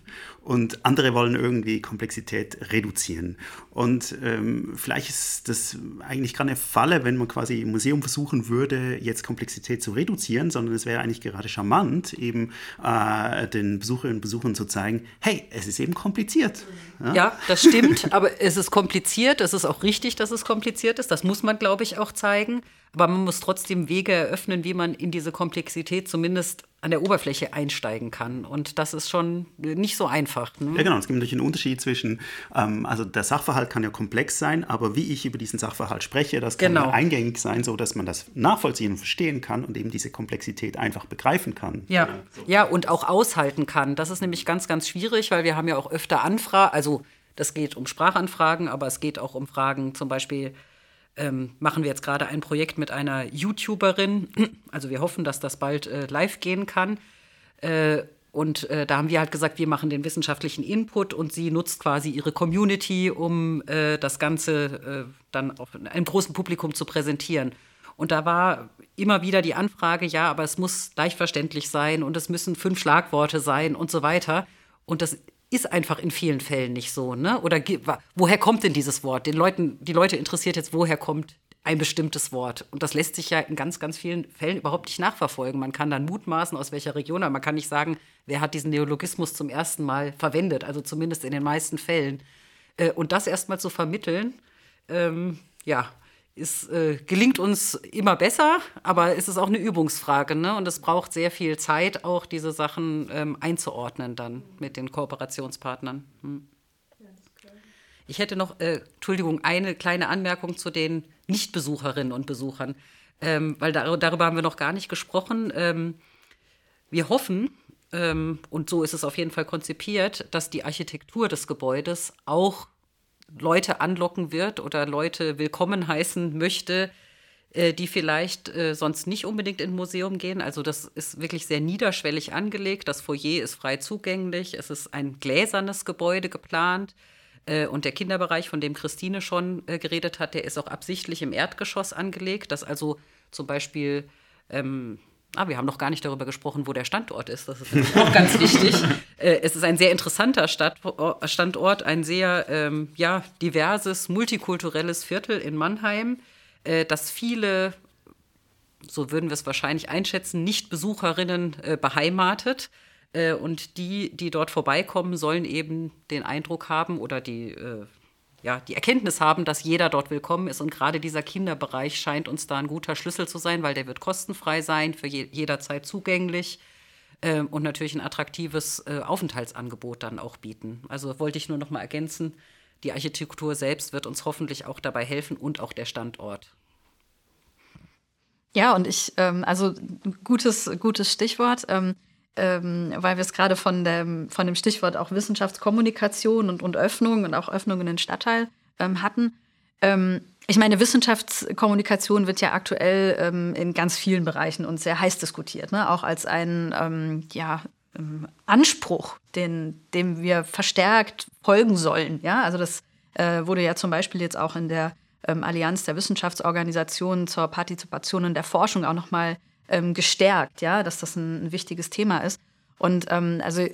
und andere wollen irgendwie Komplexität reduzieren. Und ähm, vielleicht ist das eigentlich keine Falle, wenn man quasi im Museum versuchen würde, jetzt Komplexität zu reduzieren, sondern es wäre eigentlich gerade charmant, eben äh, den Besucherinnen und Besuchern zu zeigen, hey, es ist eben kompliziert.
Ja, ja das stimmt, aber es ist kompliziert, es ist auch richtig, dass es kompliziert ist, das muss man, glaube ich, auch zeigen. Aber man muss trotzdem Wege eröffnen, wie man in diese Komplexität zumindest an der Oberfläche einsteigen kann. Und das ist schon nicht so einfach. Ne?
Ja, genau. Es gibt natürlich einen Unterschied zwischen, ähm, also der Sachverhalt kann ja komplex sein, aber wie ich über diesen Sachverhalt spreche, das kann
Genau.
ja eingängig sein, so dass man das nachvollziehen und verstehen kann und eben diese Komplexität einfach begreifen kann.
Ja, ja, und auch aushalten kann. Das ist nämlich ganz, ganz schwierig, weil wir haben ja auch öfter Anfragen, also das geht um Sprachanfragen, aber es geht auch um Fragen, zum Beispiel ähm, machen wir jetzt gerade ein Projekt mit einer YouTuberin. Also wir hoffen, dass das bald äh, live gehen kann. Äh, und äh, da haben wir halt gesagt, wir machen den wissenschaftlichen Input und sie nutzt quasi ihre Community, um äh, das Ganze äh, dann auf einem großen Publikum zu präsentieren. Und da war immer wieder die Anfrage, ja, aber es muss leicht verständlich sein und es müssen fünf Schlagworte sein und so weiter. Und das ist einfach in vielen Fällen nicht so, ne? Oder woher kommt denn dieses Wort? Den Leuten, die Leute interessiert jetzt, woher kommt ein bestimmtes Wort? Und das lässt sich ja in ganz, ganz vielen Fällen überhaupt nicht nachverfolgen. Man kann dann mutmaßen, aus welcher Region, aber man kann nicht sagen, wer hat diesen Neologismus zum ersten Mal verwendet, also zumindest in den meisten Fällen. Äh, und das erstmal zu vermitteln, ähm, ja, ist, äh, gelingt uns immer besser, aber es ist auch eine Übungsfrage. Ne? Und es braucht sehr viel Zeit, auch diese Sachen ähm, einzuordnen dann mit den Kooperationspartnern. Hm. Ich hätte noch, äh, Entschuldigung, eine kleine Anmerkung zu den Nichtbesucherinnen und Besuchern, ähm, weil dar darüber haben wir noch gar nicht gesprochen. Ähm, wir hoffen, ähm, und so ist es auf jeden Fall konzipiert, dass die Architektur des Gebäudes auch Leute anlocken wird oder Leute willkommen heißen möchte, äh, die vielleicht äh, sonst nicht unbedingt in ein Museum gehen. Also das ist wirklich sehr niederschwellig angelegt. Das Foyer ist frei zugänglich. Es ist ein gläsernes Gebäude geplant. Äh, Und der Kinderbereich, von dem Christine schon geredet hat, der ist auch absichtlich im Erdgeschoss angelegt, dass also zum Beispiel ähm, Ah, wir haben noch gar nicht darüber gesprochen, wo der Standort ist. Das ist auch ganz wichtig. Äh, es ist ein sehr interessanter Standort, ein sehr ähm, ja, diverses, multikulturelles Viertel in Mannheim, äh, das viele, so würden wir es wahrscheinlich einschätzen, Nicht-Besucherinnen äh, beheimatet. Äh, und die, die dort vorbeikommen, sollen eben den Eindruck haben oder die, äh, ja, die Erkenntnis haben, dass jeder dort willkommen ist. Und gerade dieser Kinderbereich scheint uns da ein guter Schlüssel zu sein, weil der wird kostenfrei sein, für je, jederzeit zugänglich äh, und natürlich ein attraktives äh, Aufenthaltsangebot dann auch bieten. Also wollte ich nur noch mal ergänzen, die Architektur selbst wird uns hoffentlich auch dabei helfen und auch der Standort.
Ja, und ich, ähm, also gutes, gutes Stichwort, ähm, ähm, weil wir es gerade von dem, von dem Stichwort auch Wissenschaftskommunikation und, und Öffnung und auch Öffnung in den Stadtteil ähm, hatten. Ähm, ich meine, Wissenschaftskommunikation wird ja aktuell ähm, in ganz vielen Bereichen und sehr heiß diskutiert, ne? auch als ein ähm, ja, ähm, Anspruch, den, dem wir verstärkt folgen sollen. Ja? Also das äh, wurde ja zum Beispiel jetzt auch in der Allianz der Wissenschaftsorganisationen zur Partizipation in der Forschung auch nochmal ähm, gestärkt, ja, dass das ein, ein wichtiges Thema ist. Und ähm, also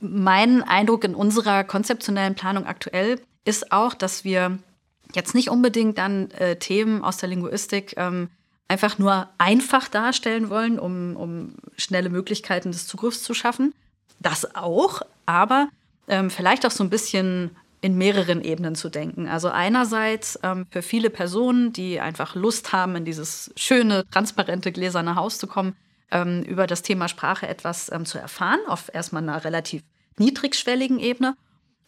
mein Eindruck in unserer konzeptionellen Planung aktuell ist auch, dass wir jetzt nicht unbedingt dann äh, Themen aus der Linguistik ähm, einfach nur einfach darstellen wollen, um, um schnelle Möglichkeiten des Zugriffs zu schaffen. Das auch, aber ähm, vielleicht auch so ein bisschen in mehreren Ebenen zu denken. Also einerseits ähm, für viele Personen, die einfach Lust haben, in dieses schöne, transparente, gläserne Haus zu kommen, ähm, über das Thema Sprache etwas ähm, zu erfahren, auf erstmal einer relativ niedrigschwelligen Ebene.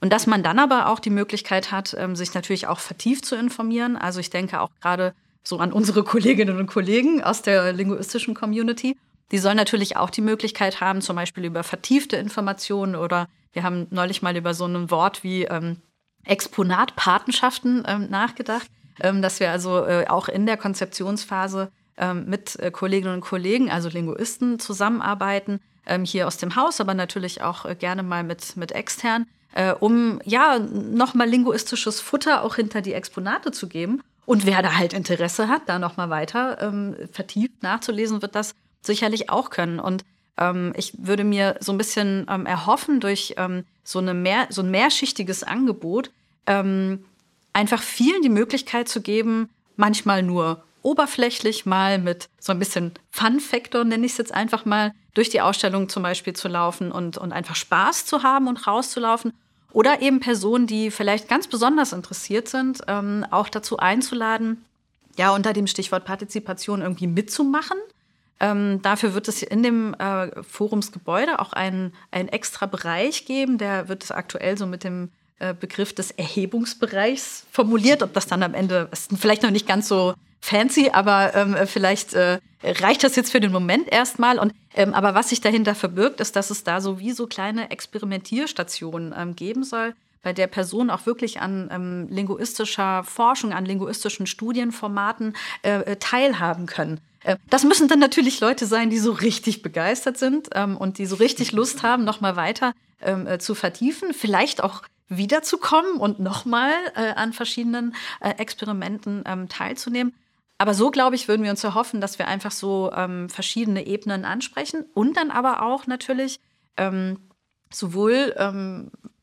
Und dass man dann aber auch die Möglichkeit hat, ähm, sich natürlich auch vertieft zu informieren. Also ich denke auch gerade so an unsere Kolleginnen und Kollegen aus der linguistischen Community. Die sollen natürlich auch die Möglichkeit haben, zum Beispiel über vertiefte Informationen oder wir haben neulich mal über so ein Wort wie ähm, Exponatpatenschaften ähm, nachgedacht, ähm, dass wir also äh, auch in der Konzeptionsphase ähm, mit äh, Kolleginnen und Kollegen, also Linguisten, zusammenarbeiten, ähm, hier aus dem Haus, aber natürlich auch äh, gerne mal mit, mit extern, äh, um ja nochmal linguistisches Futter auch hinter die Exponate zu geben. Und wer da halt Interesse hat, da nochmal weiter ähm, vertieft nachzulesen, wird das sicherlich auch können. Und ähm, ich würde mir so ein bisschen ähm, erhoffen, durch ähm, so, eine mehr, so ein mehrschichtiges Angebot ähm, einfach vielen die Möglichkeit zu geben, manchmal nur oberflächlich, mal mit so ein bisschen Fun-Factor, nenne ich es jetzt einfach mal, durch die Ausstellung zum Beispiel zu laufen und, und einfach Spaß zu haben und rauszulaufen. Oder eben Personen, die vielleicht ganz besonders interessiert sind, ähm, auch dazu einzuladen, ja, unter dem Stichwort Partizipation irgendwie mitzumachen. Ähm, dafür wird es in dem äh, Forumsgebäude auch einen, einen extra Bereich geben. Der wird aktuell so mit dem äh, Begriff des Erhebungsbereichs formuliert. Ob das dann am Ende, ist vielleicht noch nicht ganz so fancy, aber ähm, vielleicht äh, reicht das jetzt für den Moment erstmal. Und ähm, aber was sich dahinter verbirgt, ist, dass es da so wie so kleine Experimentierstationen ähm, geben soll, bei der Person auch wirklich an ähm, linguistischer Forschung, an linguistischen Studienformaten äh, äh teilhaben können. Äh, das müssen dann natürlich Leute sein, die so richtig begeistert sind ähm, und die so richtig Lust haben, nochmal weiter ähm, äh, zu vertiefen, vielleicht auch wiederzukommen und nochmal äh, an verschiedenen Experimenten ähm, teilzunehmen. Aber so, glaube ich, würden wir uns erhoffen, dass wir einfach so verschiedene Ebenen ansprechen und dann aber auch natürlich sowohl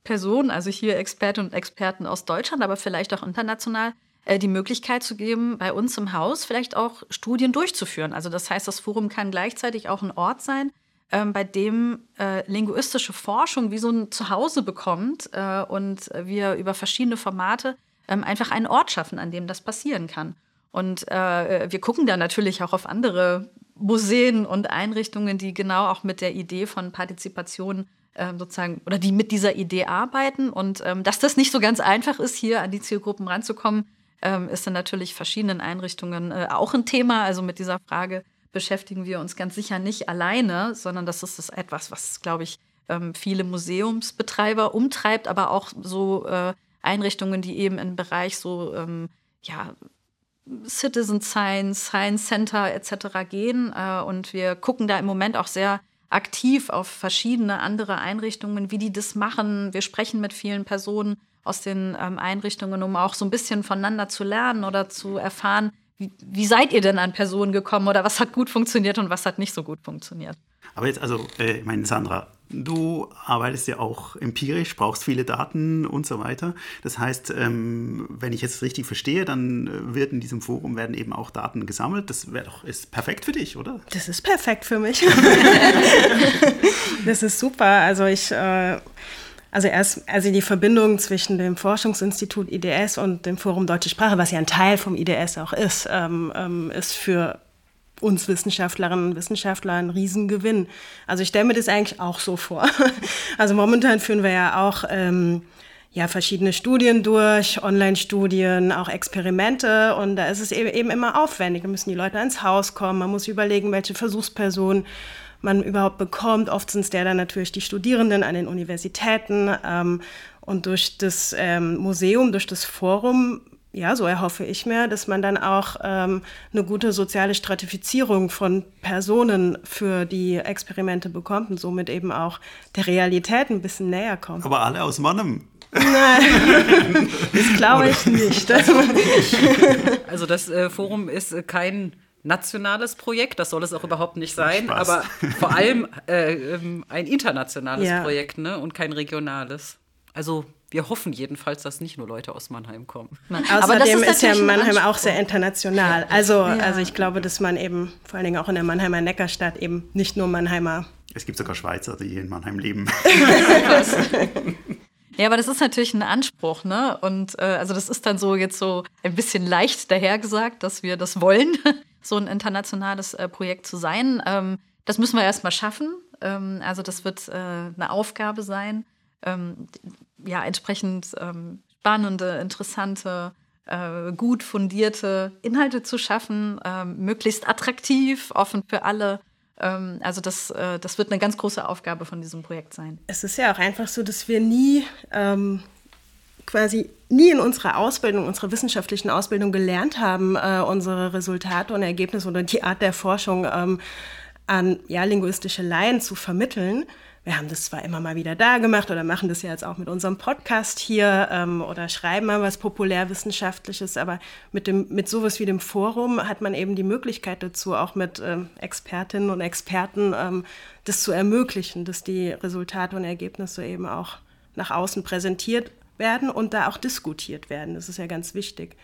Personen, also hier Expertinnen und Experten aus Deutschland, aber vielleicht auch international, die Möglichkeit zu geben, bei uns im Haus vielleicht auch Studien durchzuführen. Also das heißt, das Forum kann gleichzeitig auch ein Ort sein, ähm, bei dem äh, linguistische Forschung wie so ein Zuhause bekommt äh, und wir über verschiedene Formate ähm, einfach einen Ort schaffen, an dem das passieren kann. Und äh, wir gucken da natürlich auch auf andere Museen und Einrichtungen, die genau auch mit der Idee von Partizipation äh, sozusagen oder die mit dieser Idee arbeiten. Und ähm, dass das nicht so ganz einfach ist, hier an die Zielgruppen ranzukommen, ähm, ist dann natürlich verschiedenen Einrichtungen äh, auch ein Thema. Also mit dieser Frage beschäftigen wir uns ganz sicher nicht alleine, sondern das ist das etwas, was, glaube ich, ähm, viele Museumsbetreiber umtreibt, aber auch so äh, Einrichtungen, die eben im Bereich so, ähm, ja, Citizen Science, Science Center etc. gehen. Äh, und wir gucken da im Moment auch sehr aktiv auf verschiedene andere Einrichtungen, wie die das machen. Wir sprechen mit vielen Personen aus den ähm, Einrichtungen, um auch so ein bisschen voneinander zu lernen oder zu erfahren, wie, wie, seid ihr denn an Personen gekommen oder was hat gut funktioniert und was hat nicht so gut funktioniert.
Aber jetzt, also, äh, ich meine, Sandra, du arbeitest ja auch empirisch, brauchst viele Daten und so weiter. Das heißt, ähm, wenn ich jetzt richtig verstehe, dann äh, wird in diesem Forum werden eben auch Daten gesammelt. Das wäre doch ist perfekt für dich, oder?
Das ist perfekt für mich. das ist super. Also ich äh also erst, also die Verbindung zwischen dem Forschungsinstitut IDS und dem Forum Deutsche Sprache, was ja ein Teil vom IDS auch ist, ähm, ähm, ist für uns Wissenschaftlerinnen und Wissenschaftler ein Riesengewinn. Also ich stelle mir das eigentlich auch so vor. Also momentan führen wir ja auch ähm, ja, verschiedene Studien durch, Online-Studien, auch Experimente. Und da ist es eben, immer aufwendig. Da müssen die Leute ins Haus kommen. Man muss überlegen, welche Versuchspersonen man überhaupt bekommt. Oft sind es der dann natürlich die Studierenden an den Universitäten. Ähm, und durch das ähm, Museum, durch das Forum, ja, so erhoffe ich mir, dass man dann auch ähm, eine gute soziale Stratifizierung von Personen für die Experimente bekommt und somit eben auch der Realität ein bisschen näher kommt.
Aber alle aus Mannem.
Nein, das glaube ich nicht.
Also das äh, Forum ist äh, kein nationales Projekt, das soll es auch überhaupt nicht sein, Spaß. aber vor allem äh, ähm, ein internationales ja. Projekt ne? und kein regionales. Also wir hoffen jedenfalls, dass nicht nur Leute aus Mannheim kommen.
Aber Außerdem ist, ist, ja Mannheim auch sehr international. Also, ja. also ich glaube, dass man eben vor allen Dingen auch in der Mannheimer Neckarstadt eben nicht nur Mannheimer.
Es gibt sogar Schweizer, die hier in Mannheim leben.
Ja, aber das ist natürlich ein Anspruch, ne? Und äh, also das ist dann so jetzt so ein bisschen leicht dahergesagt, dass wir das wollen so ein internationales äh, Projekt zu sein. Ähm, das müssen wir erstmal schaffen. Ähm, also das wird äh, eine Aufgabe sein, ähm, ja, entsprechend ähm, spannende, interessante, äh, gut fundierte Inhalte zu schaffen, ähm, möglichst attraktiv, offen für alle. Ähm, also das, äh, das wird eine ganz große Aufgabe von diesem Projekt sein.
Es ist ja auch einfach so, dass wir nie quasi nie in unserer Ausbildung, unserer wissenschaftlichen Ausbildung gelernt haben, äh, unsere Resultate und Ergebnisse oder die Art der Forschung ähm, an ja, linguistische Laien zu vermitteln. Wir haben das zwar immer mal wieder da gemacht oder machen das ja jetzt auch mit unserem Podcast hier ähm, oder schreiben mal was populärwissenschaftliches, aber mit, dem, mit sowas wie dem Forum hat man eben die Möglichkeit dazu, auch mit ähm, Expertinnen und Experten ähm, das zu ermöglichen, dass die Resultate und Ergebnisse eben auch nach außen präsentiert werden und da auch diskutiert werden. Das ist ja ganz wichtig.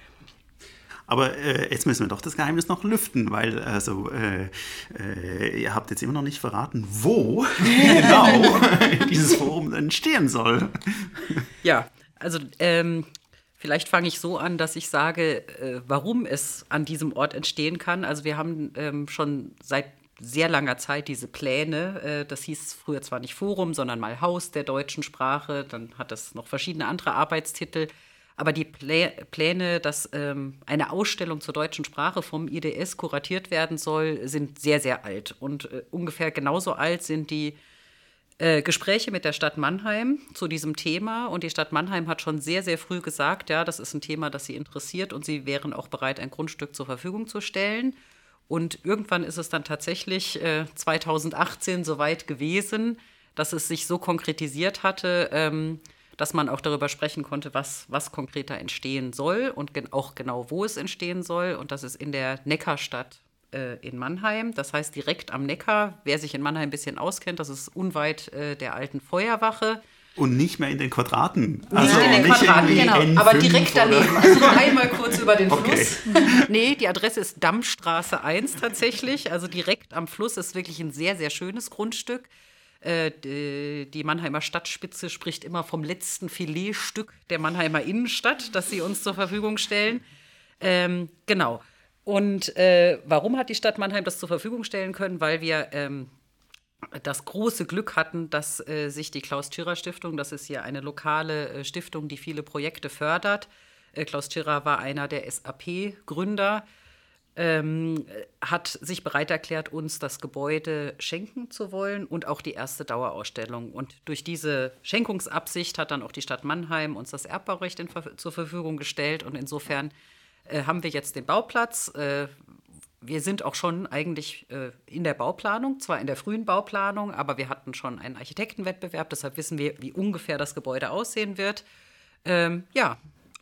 Aber äh, jetzt müssen wir doch das Geheimnis noch lüften, weil also äh, äh, ihr habt jetzt immer noch nicht verraten, wo genau dieses Forum entstehen soll.
Ja, also ähm, vielleicht fange ich so an, dass ich sage, äh, warum es an diesem Ort entstehen kann. Also wir haben ähm, schon seit sehr langer Zeit diese Pläne. Äh, das hieß früher zwar nicht Forum, sondern mal Haus der deutschen Sprache. Dann hat es noch verschiedene andere Arbeitstitel. Aber die Plä Pläne, dass ähm, eine Ausstellung zur deutschen Sprache vom IDS kuratiert werden soll, sind sehr, sehr alt. Und äh, ungefähr genauso alt sind die äh, Gespräche mit der Stadt Mannheim zu diesem Thema. Und die Stadt Mannheim hat schon sehr, sehr früh gesagt, ja, das ist ein Thema, das sie interessiert und sie wären auch bereit, ein Grundstück zur Verfügung zu stellen. Und irgendwann ist es dann tatsächlich äh, 2018 soweit gewesen, dass es sich so konkretisiert hatte, ähm, dass man auch darüber sprechen konnte, was, was konkreter entstehen soll und gen auch genau, wo es entstehen soll. Und das ist in der Neckarstadt äh, in Mannheim, das heißt direkt am Neckar. Wer sich in Mannheim ein bisschen auskennt, das ist unweit äh, der alten Feuerwache.
Und nicht mehr in den Quadraten.
Also nicht in den Quadraten, genau. Aber direkt daneben. Also einmal kurz über den okay. Fluss. Nee, die Adresse ist Dammstraße 1 tatsächlich. Also direkt am Fluss ist wirklich ein sehr, sehr schönes Grundstück. Äh, die Mannheimer Stadtspitze spricht immer vom letzten Filetstück der Mannheimer Innenstadt, das sie uns zur Verfügung stellen. Ähm, genau. Und äh, warum hat die Stadt Mannheim das zur Verfügung stellen können? Weil wir ähm, das große Glück hatten, dass äh, sich die Klaus-Tschirrer-Stiftung, das ist hier eine lokale äh, Stiftung, die viele Projekte fördert. Äh, Klaus Tschirrer war einer der SAP-Gründer ähm, hat sich bereit erklärt, uns das Gebäude schenken zu wollen und auch die erste Dauerausstellung. Und durch diese Schenkungsabsicht hat dann auch die Stadt Mannheim uns das Erbbaurecht in, zur Verfügung gestellt. Und insofern äh, haben wir jetzt den Bauplatz. Wir sind auch schon eigentlich äh, in der Bauplanung, zwar in der frühen Bauplanung, aber wir hatten schon einen Architektenwettbewerb, deshalb wissen wir, wie ungefähr das Gebäude aussehen wird. Ähm, ja,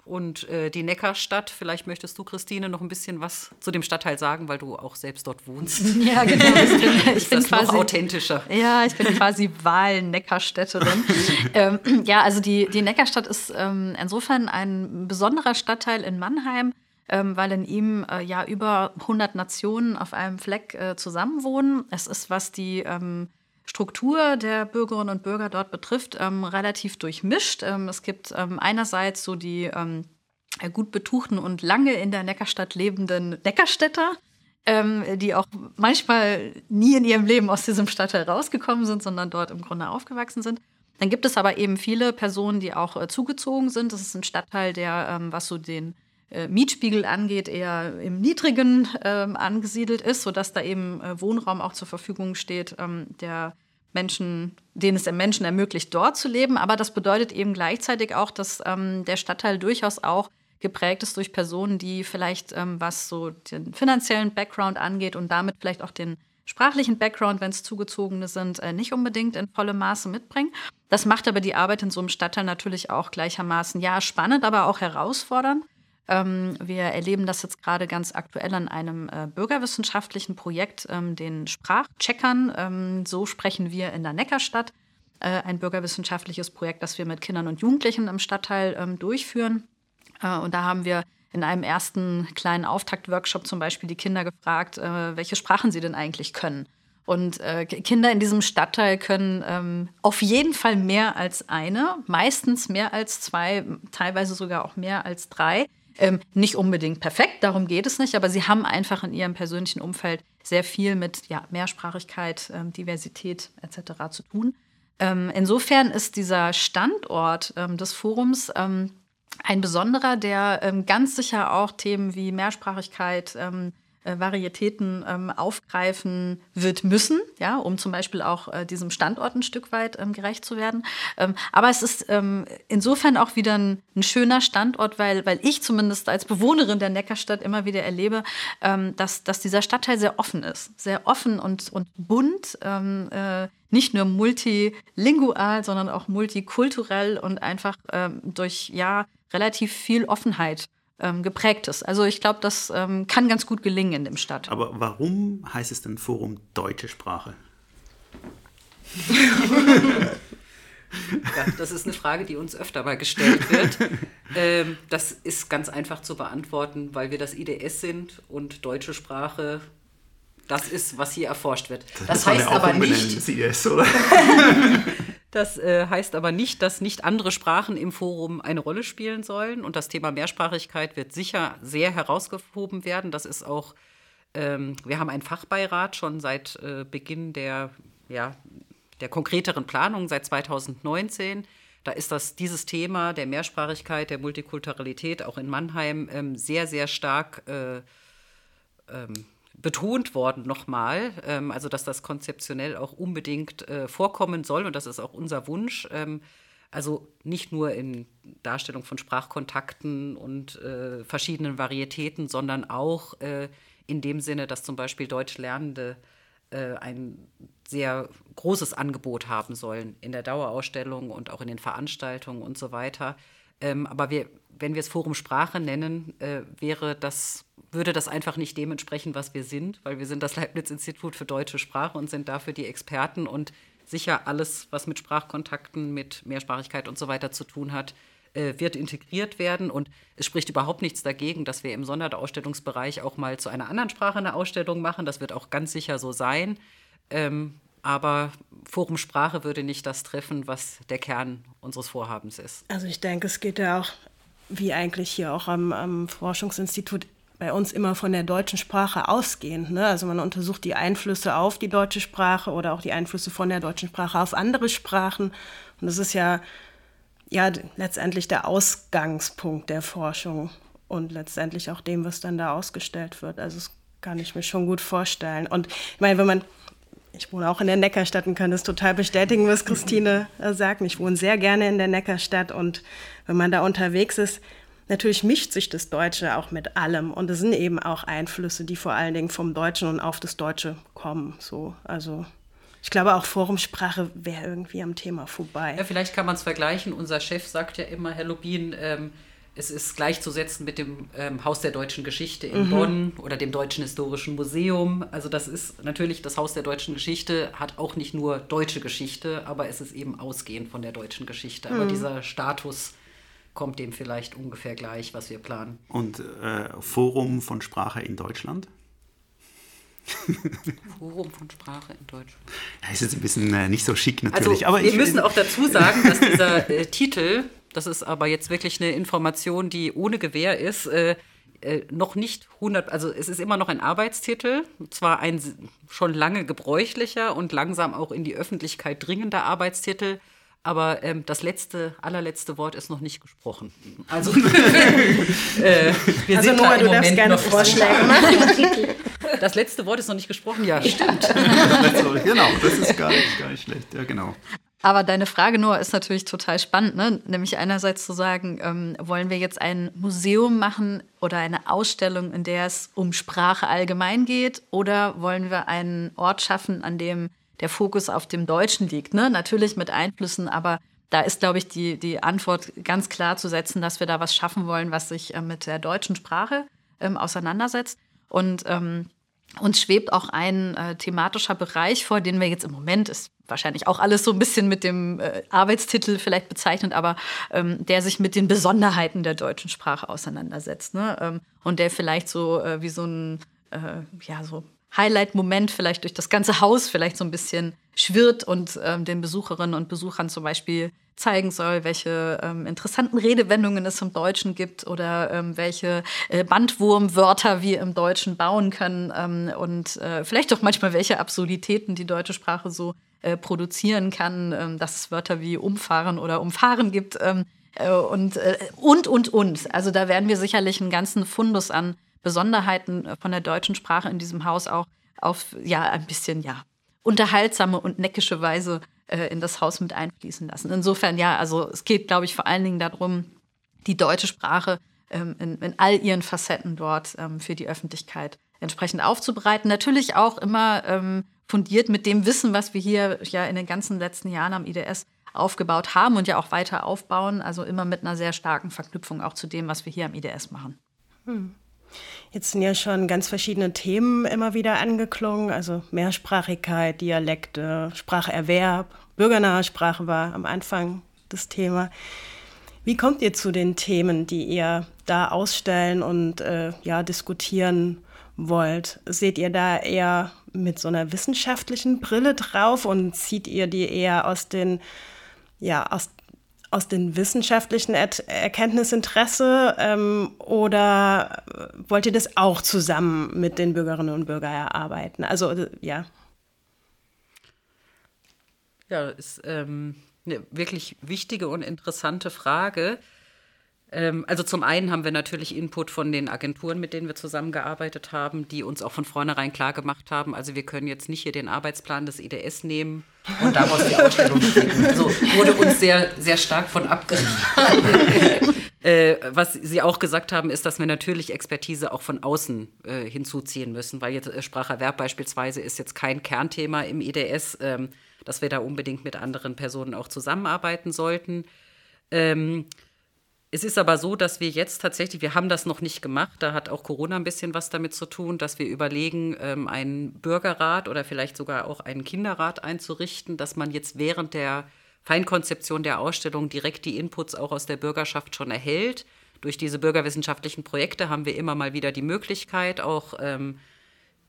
und äh, die Neckarstadt. Vielleicht möchtest du, Christine, noch ein bisschen was zu dem Stadtteil sagen, weil du auch selbst dort wohnst.
Ja, genau. Ich bin, ich bin
das quasi, noch authentischer.
Ja, ich bin quasi Wahl-Neckarstädterin. ähm, ja, also die, die Neckarstadt ist ähm, insofern ein besonderer Stadtteil in Mannheim, ähm, weil in ihm äh, ja über 100 Nationen auf einem Fleck äh, zusammenwohnen. Es ist, was die ähm, Struktur der Bürgerinnen und Bürger dort betrifft, ähm, relativ durchmischt. Ähm, es gibt ähm, einerseits so die ähm, gut betuchten und lange in der Neckarstadt lebenden Neckarstädter, die auch manchmal nie in ihrem Leben aus diesem Stadtteil rausgekommen sind, sondern dort im Grunde aufgewachsen sind. Dann gibt es aber eben viele Personen, die auch äh, zugezogen sind. Das ist ein Stadtteil, der, was so den äh, Mietspiegel angeht, eher im Niedrigen ähm, angesiedelt ist, sodass da eben äh, Wohnraum auch zur Verfügung steht, ähm, der Menschen, denen es den Menschen ermöglicht, dort zu leben. Aber das bedeutet eben gleichzeitig auch, dass ähm, der Stadtteil durchaus auch geprägt ist durch Personen, die vielleicht, ähm, was so den finanziellen Background angeht und damit vielleicht auch den sprachlichen Background, wenn es zugezogene sind, äh, nicht unbedingt in vollem Maße mitbringen. Das macht aber die Arbeit in so einem Stadtteil natürlich auch gleichermaßen, ja, spannend, aber auch herausfordernd. Ähm, wir erleben das jetzt gerade ganz aktuell an einem äh, bürgerwissenschaftlichen Projekt, ähm, den Sprachcheckern. Ähm, so sprechen wir in der Neckarstadt. Äh, ein bürgerwissenschaftliches Projekt, das wir mit Kindern und Jugendlichen im Stadtteil ähm, durchführen. Äh, und da haben wir in einem ersten kleinen Auftaktworkshop zum Beispiel die Kinder gefragt, äh, welche Sprachen sie denn eigentlich können. Und äh, Kinder in diesem Stadtteil können ähm, auf jeden Fall mehr als eine, meistens mehr als zwei, teilweise sogar auch mehr als drei. Ähm, nicht unbedingt perfekt, darum geht es nicht, aber sie haben einfach in ihrem persönlichen Umfeld sehr viel mit ja, Mehrsprachigkeit, ähm, Diversität etc. zu tun. Ähm, insofern ist dieser Standort ähm, des Forums ähm, ein besonderer, der ähm, ganz sicher auch Themen wie Mehrsprachigkeit, äh, Varietäten ähm, aufgreifen wird müssen, ja, um zum Beispiel auch äh, diesem Standort ein Stück weit ähm, gerecht zu werden. Ähm, aber es ist ähm, insofern auch wieder ein, ein, schöner Standort, weil, weil ich zumindest als Bewohnerin der Neckarstadt immer wieder erlebe, ähm, dass, dass dieser Stadtteil sehr offen ist, sehr offen und, und bunt. Ähm, äh, nicht nur multilingual, sondern auch multikulturell und einfach durch ja relativ viel Offenheit ähm, geprägt ist. Also ich glaube, das ähm, kann ganz gut gelingen in dem Stadt.
Aber warum heißt es denn Forum Deutsche Sprache?
ja, das ist eine Frage, die uns öfter mal gestellt wird. Ähm, das ist ganz einfach zu beantworten, weil wir das IDS sind und deutsche Sprache das ist, was hier erforscht wird. Das, das heißt aber nicht. IDS, oder? Das äh, heißt aber nicht, dass nicht andere Sprachen im Forum eine Rolle spielen sollen. Und das Thema Mehrsprachigkeit wird sicher sehr herausgehoben werden. Das ist auch Ähm, wir haben einen Fachbeirat schon seit äh, Beginn der, ja, der konkreteren Planung, seit 2019. Da ist das, dieses Thema der Mehrsprachigkeit, der Multikulturalität auch in Mannheim ähm, sehr, sehr stark äh, ähm, betont worden nochmal. Ähm, also, dass das konzeptionell auch unbedingt äh, vorkommen soll und das ist auch unser Wunsch. Ähm, also nicht nur in Darstellung von Sprachkontakten und äh, verschiedenen Varietäten, sondern auch äh, in dem Sinne, dass zum Beispiel Deutschlernende äh, ein sehr großes Angebot haben sollen in der Dauerausstellung und auch in den Veranstaltungen und so weiter. Ähm, aber wir, wenn wir es Forum Sprache nennen, äh, wäre das, würde das einfach nicht dem entsprechen, was wir sind, weil wir sind das Leibniz-Institut für deutsche Sprache und sind dafür die Experten und sicher alles, was mit Sprachkontakten, mit Mehrsprachigkeit und so weiter zu tun hat, äh, wird integriert werden. Und es spricht überhaupt nichts dagegen, dass wir im Sonderausstellungsbereich auch mal zu einer anderen Sprache eine Ausstellung machen. Das wird auch ganz sicher so sein. Ähm, aber Forum Sprache würde nicht das treffen, was der Kern unseres Vorhabens ist.
Also ich denke, es geht ja auch, wie eigentlich hier auch am, am Forschungsinstitut bei uns immer von der deutschen Sprache ausgehend. Ne? Also man untersucht die Einflüsse auf die deutsche Sprache oder auch die Einflüsse von der deutschen Sprache auf andere Sprachen. Und das ist ja, ja letztendlich der Ausgangspunkt der Forschung und letztendlich auch dem, was dann da ausgestellt wird. Also das kann ich mir schon gut vorstellen. Und ich meine, wenn man ich wohne auch in der Neckarstadt und kann das total bestätigen, was Christine äh, sagt. Ich wohne sehr gerne in der Neckarstadt und wenn man da unterwegs ist, Natürlich mischt sich das Deutsche auch mit allem und es sind eben auch Einflüsse, die vor allen Dingen vom Deutschen und auf das Deutsche kommen. So, also ich glaube auch Forumsprache wäre irgendwie am Thema vorbei.
Ja, vielleicht kann man es vergleichen. Unser Chef sagt ja immer, Herr Lubin, ähm, es ist gleichzusetzen mit dem ähm, Haus der deutschen Geschichte in mhm. Bonn oder dem Deutschen Historischen Museum. Also das ist natürlich, das Haus der deutschen Geschichte hat auch nicht nur deutsche Geschichte, aber es ist eben ausgehend von der deutschen Geschichte. Aber mhm. dieser Status kommt dem vielleicht ungefähr gleich, was wir planen.
Und äh, Forum von Sprache in Deutschland?
Forum von Sprache in Deutschland.
Ja, ist jetzt ein bisschen äh, nicht so schick natürlich.
Also, aber wir müssen auch dazu sagen, dass dieser äh, Titel, das ist aber jetzt wirklich eine Information, die ohne Gewähr ist, äh, äh noch nicht 100, also es ist immer noch ein Arbeitstitel, zwar ein schon lange gebräuchlicher und langsam auch in die Öffentlichkeit dringender Arbeitstitel, aber ähm, das letzte, allerletzte Wort ist noch nicht gesprochen. Also,
äh, wir also sind Noah, du darfst gerne Vorschläge machen.
Das letzte Wort ist noch nicht gesprochen, ja, stimmt.
genau, das ist gar nicht, gar nicht schlecht, ja genau.
Aber deine Frage, Noah, ist natürlich total spannend. Ne? Nämlich einerseits zu sagen, ähm, wollen wir jetzt ein Museum machen oder eine Ausstellung, in der es um Sprache allgemein geht? Oder wollen wir einen Ort schaffen, an dem der Fokus auf dem Deutschen liegt. Ne? Natürlich mit Einflüssen, aber da ist, glaube ich, die, die Antwort ganz klar zu setzen, dass wir da was schaffen wollen, was sich äh, mit der deutschen Sprache ähm, auseinandersetzt. Und ähm, uns schwebt auch ein äh, thematischer Bereich vor, den wir jetzt im Moment, ist wahrscheinlich auch alles so ein bisschen mit dem äh, Arbeitstitel vielleicht bezeichnet, aber ähm, der sich mit den Besonderheiten der deutschen Sprache auseinandersetzt. Ne? Ähm, und der vielleicht so äh, wie so ein, äh, ja, so Highlight-Moment vielleicht durch das ganze Haus vielleicht so ein bisschen schwirrt und ähm, den Besucherinnen und Besuchern zum Beispiel zeigen soll, welche ähm, interessanten Redewendungen es im Deutschen gibt oder ähm, welche äh, Bandwurmwörter wir im Deutschen bauen können ähm, und äh, vielleicht auch manchmal welche Absurditäten die deutsche Sprache so äh, produzieren kann, ähm, dass es Wörter wie umfahren oder umfahren gibt ähm, äh, und, äh, und, und, und. Also da werden wir sicherlich einen ganzen Fundus an Besonderheiten äh, von der deutschen Sprache in diesem Haus auch auf ja ein bisschen ja unterhaltsame und neckische Weise äh, in das Haus mit einfließen lassen. Insofern ja, also es geht, glaube ich, vor allen Dingen darum, die deutsche Sprache ähm, in, in, all ihren Facetten dort ähm, für die Öffentlichkeit entsprechend aufzubereiten. Natürlich auch immer ähm, fundiert mit dem Wissen, was wir hier ja in den ganzen letzten Jahren am IDS aufgebaut haben und ja auch weiter aufbauen. Also immer mit einer sehr starken Verknüpfung auch zu dem, was wir hier am IDS machen. Hm.
Jetzt sind ja schon ganz verschiedene Themen immer wieder angeklungen, also Mehrsprachigkeit, Dialekte, Spracherwerb, bürgernahe Sprache war am Anfang das Thema. Wie kommt ihr zu den Themen, die ihr da ausstellen und äh, ja, diskutieren wollt? Seht ihr da eher mit so einer wissenschaftlichen Brille drauf und zieht ihr die eher aus den, ja, aus aus dem wissenschaftlichen er Erkenntnisinteresse ähm, oder wollt ihr das auch zusammen mit den Bürgerinnen und Bürgern erarbeiten? Also äh, ja.
Ja, ist ähm, eine wirklich wichtige und interessante Frage. Ähm, also zum einen haben wir natürlich Input von den Agenturen, mit denen wir zusammengearbeitet haben, die uns auch von vornherein klar gemacht haben, also wir können jetzt nicht hier den Arbeitsplan des IDS nehmen und daraus die Ausstellung stricken. Also wurde uns sehr, sehr stark von abgeraten. äh, was Sie auch gesagt haben, ist, dass wir natürlich Expertise auch von außen äh, hinzuziehen müssen, weil jetzt äh, Spracherwerb beispielsweise ist jetzt kein Kernthema im IDS, ähm, dass wir da unbedingt mit anderen Personen auch zusammenarbeiten sollten. Ähm, es ist aber so, dass wir jetzt tatsächlich, wir haben das noch nicht gemacht, da hat auch Corona ein bisschen was damit zu tun, dass wir überlegen, ähm, einen Bürgerrat oder vielleicht sogar auch einen Kinderrat einzurichten, dass man jetzt während der Feinkonzeption der Ausstellung direkt die Inputs auch aus der Bürgerschaft schon erhält. Durch diese bürgerwissenschaftlichen Projekte haben wir immer mal wieder die Möglichkeit, auch ähm,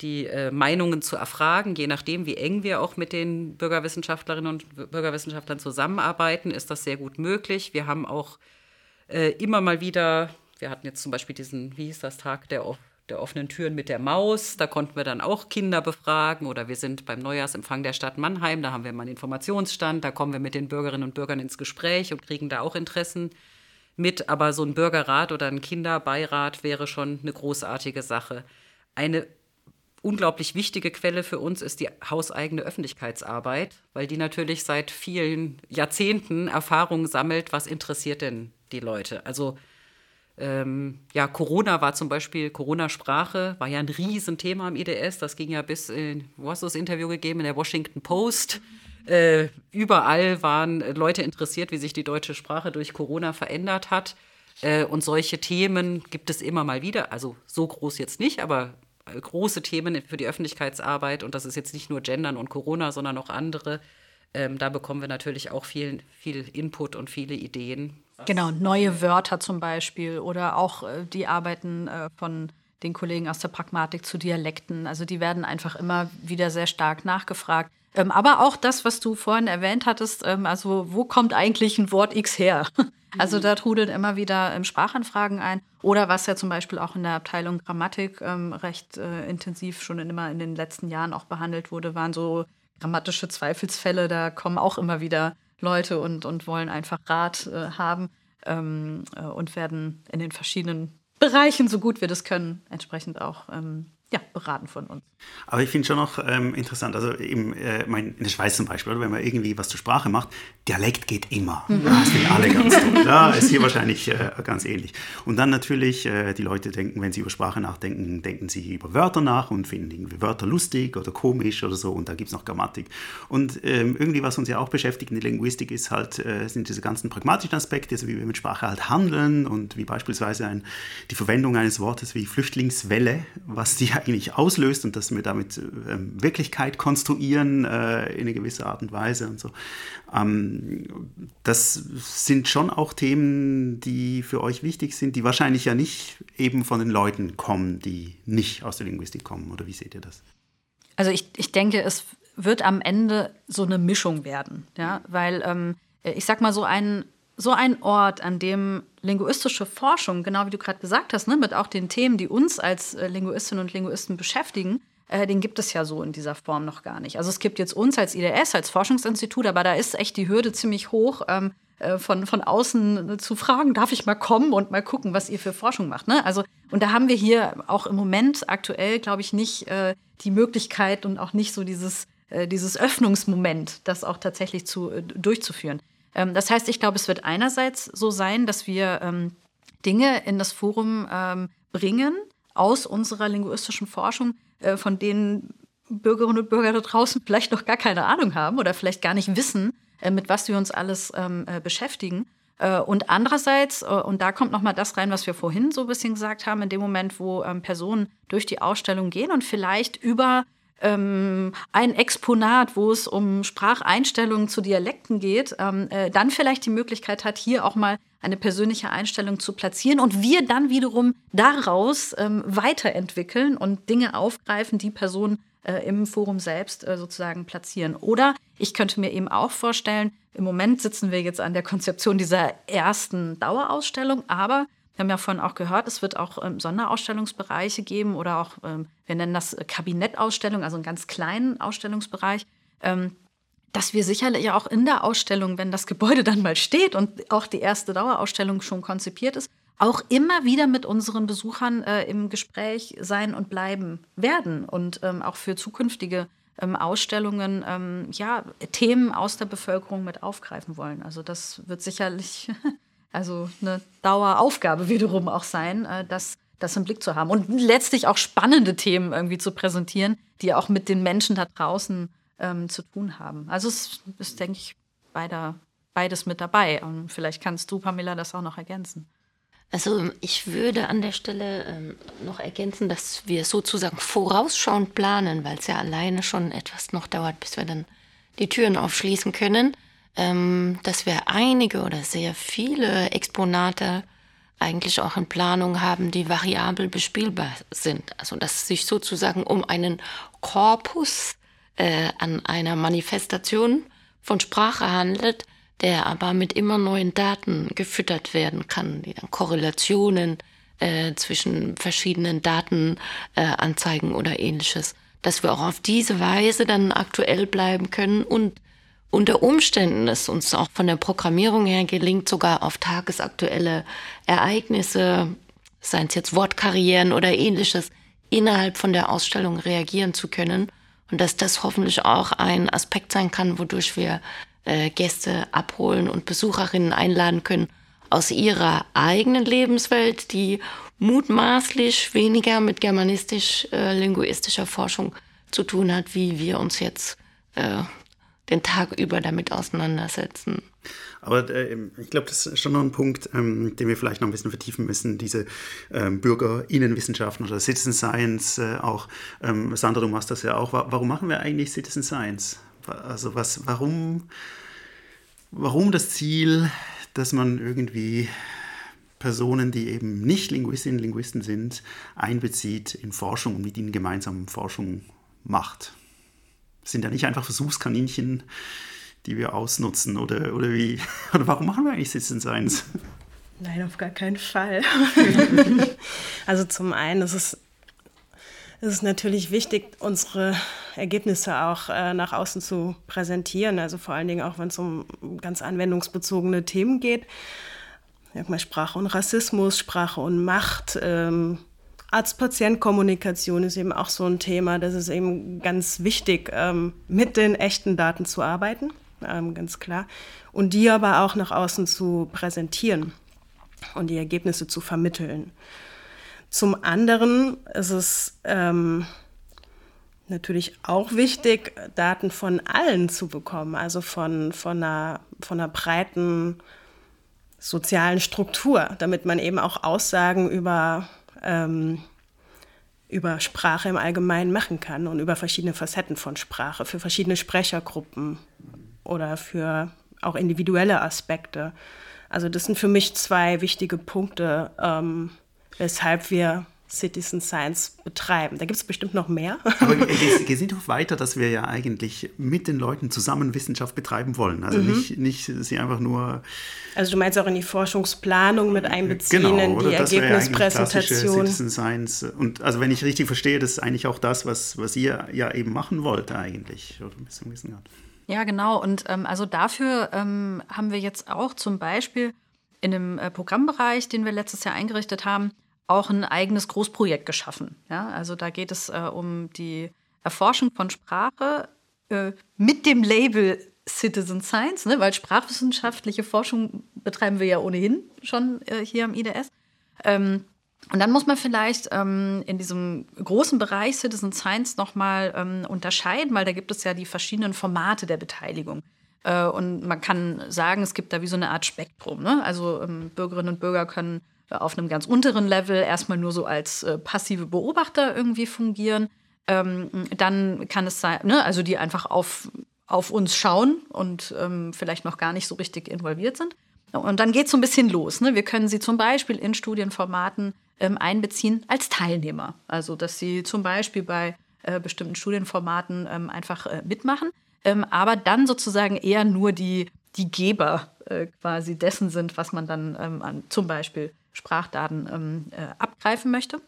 die äh, Meinungen zu erfragen, je nachdem, wie eng wir auch mit den Bürgerwissenschaftlerinnen und Bürgerwissenschaftlern zusammenarbeiten, ist das sehr gut möglich. Wir haben auch äh, immer mal wieder, wir hatten jetzt zum Beispiel diesen, wie hieß das, Tag der, der offenen Türen mit der Maus, da konnten wir dann auch Kinder befragen oder wir sind beim Neujahrsempfang der Stadt Mannheim, da haben wir mal einen Informationsstand, da kommen wir mit den Bürgerinnen und Bürgern ins Gespräch und kriegen da auch Interessen mit, aber so ein Bürgerrat oder ein Kinderbeirat wäre schon eine großartige Sache. Eine unglaublich wichtige Quelle für uns ist die hauseigene Öffentlichkeitsarbeit, weil die natürlich seit vielen Jahrzehnten Erfahrungen sammelt, was interessiert denn die Leute. Also ähm, ja, Corona war zum Beispiel, Corona-Sprache war ja ein Riesenthema im IDS. Das ging ja bis, in, wo hast du das Interview gegeben? In der Washington Post. Äh, überall waren Leute interessiert, wie sich die deutsche Sprache durch Corona verändert hat. Äh, und solche Themen gibt es immer mal wieder. Also so groß jetzt nicht, aber äh, große Themen für die Öffentlichkeitsarbeit. Und das ist jetzt nicht nur Gendern und Corona, sondern auch andere. Ähm, da bekommen wir natürlich auch viel, viel Input und viele Ideen.
Genau, neue Wörter zum Beispiel oder auch äh, die Arbeiten äh, von den Kollegen aus der Pragmatik zu Dialekten. Also die werden einfach immer wieder sehr stark nachgefragt. Ähm, aber auch das, was du vorhin erwähnt hattest, ähm, also wo kommt eigentlich ein Wort X her? Also da trudeln immer wieder ähm, Sprachanfragen ein. Oder was ja zum Beispiel auch in der Abteilung Grammatik recht äh, intensiv schon immer in den letzten Jahren auch behandelt wurde, waren so grammatische Zweifelsfälle. Da kommen auch immer wieder Leute und, und wollen einfach Rat äh, haben ähm, äh, und werden in den verschiedenen Bereichen, so gut wir das können, entsprechend auch ähm, ja, beraten von uns.
Aber ich finde schon noch ähm, interessant, also eben, äh, mein, in der Schweiz zum Beispiel, oder, wenn man irgendwie was zur Sprache macht, Dialekt geht immer. Mhm. Das finden alle ganz toll. Ja, ist hier wahrscheinlich äh, ganz ähnlich. Und dann natürlich, äh, die Leute denken, wenn sie über Sprache nachdenken, denken sie über Wörter nach und finden irgendwie Wörter lustig oder komisch oder so. Und da gibt es noch Grammatik. Und ähm, irgendwie, was uns ja auch beschäftigt in der Linguistik, ist halt, äh, sind diese ganzen pragmatischen Aspekte, also wie wir mit Sprache halt handeln und wie beispielsweise ein, die Verwendung eines Wortes wie Flüchtlingswelle, was die eigentlich auslöst und dass wir damit äh, Wirklichkeit konstruieren äh, in eine gewisse Art und Weise und so. Ähm, das sind schon auch Themen, die für euch wichtig sind, die wahrscheinlich ja nicht eben von den Leuten kommen, die nicht aus der Linguistik kommen. Oder wie seht ihr das?
Also ich, ich denke, es wird am Ende so eine Mischung werden, ja, weil ähm, ich sag mal so ein so ein Ort, an dem linguistische Forschung, genau wie du gerade gesagt hast, ne, mit auch den Themen, die uns als äh, Linguistinnen und Linguisten beschäftigen, äh, den gibt es ja so in dieser Form noch gar nicht. Also es gibt jetzt uns als IDS, als Forschungsinstitut, aber da ist echt die Hürde ziemlich hoch, ähm, äh, von, von außen zu fragen, darf ich mal kommen und mal gucken, was ihr für Forschung macht. Ne? Also, und da haben wir hier auch im Moment aktuell, glaube ich, nicht äh, die Möglichkeit und auch nicht so dieses, äh, dieses Öffnungsmoment, das auch tatsächlich zu, äh, durchzuführen. Ähm, das heißt, ich glaube, es wird einerseits so sein, dass wir ähm, Dinge in das Forum ähm, bringen aus unserer linguistischen Forschung, äh, von denen Bürgerinnen und Bürger da draußen vielleicht noch gar keine Ahnung haben oder vielleicht gar nicht wissen, äh, mit was wir uns alles äh, beschäftigen. Und andererseits, und da kommt noch mal das rein, was wir vorhin so ein bisschen gesagt haben, in dem Moment, wo Personen durch die Ausstellung gehen und vielleicht über ähm, ein Exponat, wo es um Spracheinstellungen zu Dialekten geht, ähm, äh, dann vielleicht die Möglichkeit hat, hier auch mal eine persönliche Einstellung zu platzieren und wir dann wiederum daraus ähm, weiterentwickeln und Dinge aufgreifen, die Person äh, im Forum selbst äh, sozusagen platzieren. Oder ich könnte mir eben auch vorstellen, im Moment sitzen wir jetzt an der Konzeption dieser ersten Dauerausstellung, aber wir haben ja vorhin auch gehört, es wird auch ähm, Sonderausstellungsbereiche geben oder auch, ähm, wir nennen das Kabinettausstellung, also einen ganz kleinen Ausstellungsbereich. Ähm, dass wir sicherlich auch in der Ausstellung, wenn das Gebäude dann mal steht und auch die erste Dauerausstellung schon konzipiert ist, auch immer wieder mit unseren Besuchern äh, im Gespräch sein und bleiben werden und ähm, auch für zukünftige ähm, Ausstellungen ähm, ja, Themen aus der Bevölkerung mit aufgreifen wollen. Also das wird sicherlich also eine Daueraufgabe wiederum auch sein, äh, das, das im Blick zu haben und letztlich auch spannende Themen irgendwie zu präsentieren, die auch mit den Menschen da draußen ähm, zu tun haben. Also es ist, denke ich, beider, beides mit dabei. Und vielleicht kannst du, Pamela, das auch noch ergänzen.
Also ich würde an der Stelle ähm, noch ergänzen, dass wir sozusagen vorausschauend planen, weil es ja alleine schon etwas noch dauert, bis wir dann die Türen aufschließen können, ähm, dass wir einige oder sehr viele Exponate eigentlich auch in Planung haben, die variabel bespielbar sind. Also dass es sich sozusagen um einen Korpus äh, an einer Manifestation von Sprache handelt, der aber mit immer neuen Daten gefüttert werden kann, die dann Korrelationen äh, zwischen verschiedenen Daten äh, anzeigen oder ähnliches, dass wir auch auf diese Weise dann aktuell bleiben können und unter Umständen es uns auch von der Programmierung her gelingt, sogar auf tagesaktuelle Ereignisse, seien es jetzt Wortkarrieren oder ähnliches, innerhalb von der Ausstellung reagieren zu können. Und dass das hoffentlich auch ein Aspekt sein kann, wodurch wir äh, Gäste abholen und Besucherinnen einladen können aus ihrer eigenen Lebenswelt, die mutmaßlich weniger mit germanistisch-linguistischer äh, Forschung zu tun hat, wie wir uns jetzt äh, den Tag über damit auseinandersetzen.
Aber äh, ich glaube, das ist schon noch ein Punkt, ähm, den wir vielleicht noch ein bisschen vertiefen müssen. Diese ähm, Bürgerinnenwissenschaften oder Citizen Science äh, auch. Ähm, Sandra, du machst das ja auch. Warum machen wir eigentlich Citizen Science? Also was, warum, warum das Ziel, dass man irgendwie Personen, die eben nicht Linguistinnen und Linguisten sind, einbezieht in Forschung und mit ihnen gemeinsam Forschung macht? Sind ja nicht einfach Versuchskaninchen, die wir ausnutzen? Oder, oder wie? Oder warum machen wir eigentlich Citizen Science?
Nein, auf gar keinen Fall. also zum einen ist es, ist es natürlich wichtig, unsere Ergebnisse auch äh, nach außen zu präsentieren. Also vor allen Dingen auch, wenn es um ganz anwendungsbezogene Themen geht. mal Sprache und Rassismus, Sprache und Macht. Ähm, Arzt-Patient-Kommunikation ist eben auch so ein Thema. Das ist eben ganz wichtig, ähm, mit den echten Daten zu arbeiten ähm, ganz klar. Und die aber auch nach außen zu präsentieren und die Ergebnisse zu vermitteln. Zum anderen ist es ähm, natürlich auch wichtig, Daten von allen zu bekommen, also von, von, einer, von einer breiten sozialen Struktur, damit man eben auch Aussagen über, ähm, über Sprache im Allgemeinen machen kann und über verschiedene Facetten von Sprache, für verschiedene Sprechergruppen oder für auch individuelle Aspekte. Also das sind für mich zwei wichtige Punkte, ähm, weshalb wir Citizen Science betreiben. Da gibt es bestimmt noch mehr.
Aber wir sind doch weiter, dass wir ja eigentlich mit den Leuten zusammen Wissenschaft betreiben wollen. Also mhm. nicht, nicht sie einfach nur.
Also du meinst auch in die Forschungsplanung mit einbeziehen, genau, in die Ergebnispräsentation.
Citizen Science. Und also wenn ich richtig verstehe, das ist eigentlich auch das, was, was ihr ja eben machen wollt eigentlich. Oder ein bisschen wissen gehabt.
Ja, genau. Und ähm, also dafür ähm, haben wir jetzt auch zum Beispiel in dem äh, Programmbereich, den wir letztes Jahr eingerichtet haben, auch ein eigenes Großprojekt geschaffen. Ja, also da geht es äh, um die Erforschung von Sprache äh, mit dem Label Citizen Science, ne? weil sprachwissenschaftliche Forschung betreiben wir ja ohnehin schon äh, hier am IDS. Ähm, und dann muss man vielleicht ähm, in diesem großen Bereich Citizen Science nochmal ähm, unterscheiden, weil da gibt es ja die verschiedenen Formate der Beteiligung. Äh, und man kann sagen, es gibt da wie so eine Art Spektrum. Ne? Also ähm, Bürgerinnen und Bürger können auf einem ganz unteren Level erstmal nur so als äh, passive Beobachter irgendwie fungieren. Ähm, dann kann es sein, ne? also die einfach auf, auf uns schauen und ähm, vielleicht noch gar nicht so richtig involviert sind. Und dann geht es so ein bisschen los. Ne? Wir können sie zum Beispiel in Studienformaten ähm, einbeziehen als Teilnehmer. Also, dass sie zum Beispiel bei äh, bestimmten Studienformaten ähm, einfach äh, mitmachen, ähm, aber dann sozusagen eher nur die, die Geber äh, quasi dessen sind, was man dann ähm, an zum Beispiel Sprachdaten ähm, äh, abgreifen möchte.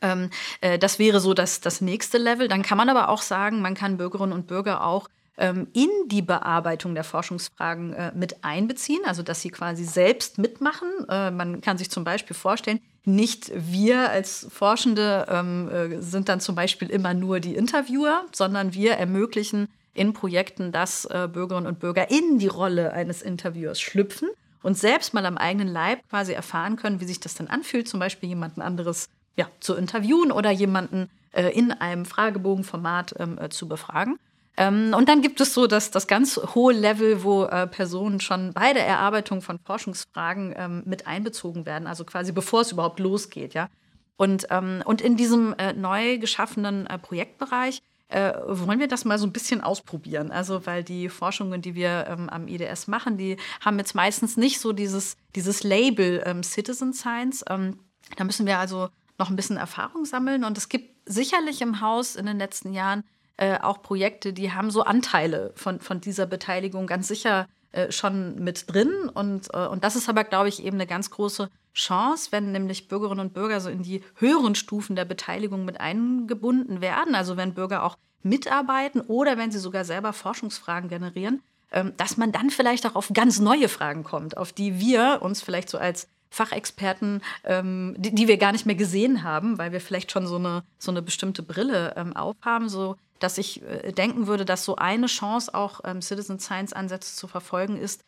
Ähm, äh, das wäre so das, das nächste Level. Dann kann man aber auch sagen, man kann Bürgerinnen und Bürger auch ähm, in die Bearbeitung der Forschungsfragen äh, mit einbeziehen, also dass sie quasi selbst mitmachen. Äh, man kann sich zum Beispiel vorstellen, nicht wir als Forschende ähm, äh, sind dann zum Beispiel immer nur die Interviewer, sondern wir ermöglichen in Projekten, dass äh, Bürgerinnen und Bürger in die Rolle eines Interviewers schlüpfen und selbst mal am eigenen Leib quasi erfahren können, wie sich das dann anfühlt, zum Beispiel jemanden anderes ja, zu interviewen oder jemanden äh, in einem Fragebogenformat ähm, äh, zu befragen. Ähm, und dann gibt es so das, das ganz hohe Level, wo äh, Personen schon bei der Erarbeitung von Forschungsfragen ähm, mit einbezogen werden, also quasi bevor es überhaupt losgeht. Ja? Und, ähm, und in diesem äh, neu geschaffenen äh, Projektbereich äh, wollen wir das mal so ein bisschen ausprobieren. Also, weil die Forschungen, die wir ähm, am IDS machen, die haben jetzt meistens nicht so dieses, dieses Label ähm, Citizen Science. Ähm, da müssen wir also noch ein bisschen Erfahrung sammeln. Und es gibt sicherlich im Haus in den letzten Jahren äh, auch Projekte, die haben so Anteile von, von dieser Beteiligung ganz sicher äh, schon mit drin. Und, äh, und das ist aber, glaube ich, eben eine ganz große Chance, wenn nämlich Bürgerinnen und Bürger so in die höheren Stufen der Beteiligung mit eingebunden werden. Also wenn Bürger auch mitarbeiten oder wenn sie sogar selber Forschungsfragen generieren, ähm, dass man dann vielleicht auch auf ganz neue Fragen kommt, auf die wir uns vielleicht so als Fachexperten, ähm, die, die, wir gar nicht mehr gesehen haben, weil wir vielleicht schon so eine, so eine bestimmte Brille ähm, aufhaben, so dass ich äh, denken würde, dass so eine Chance auch Citizen Science Ansätze zu verfolgen ist,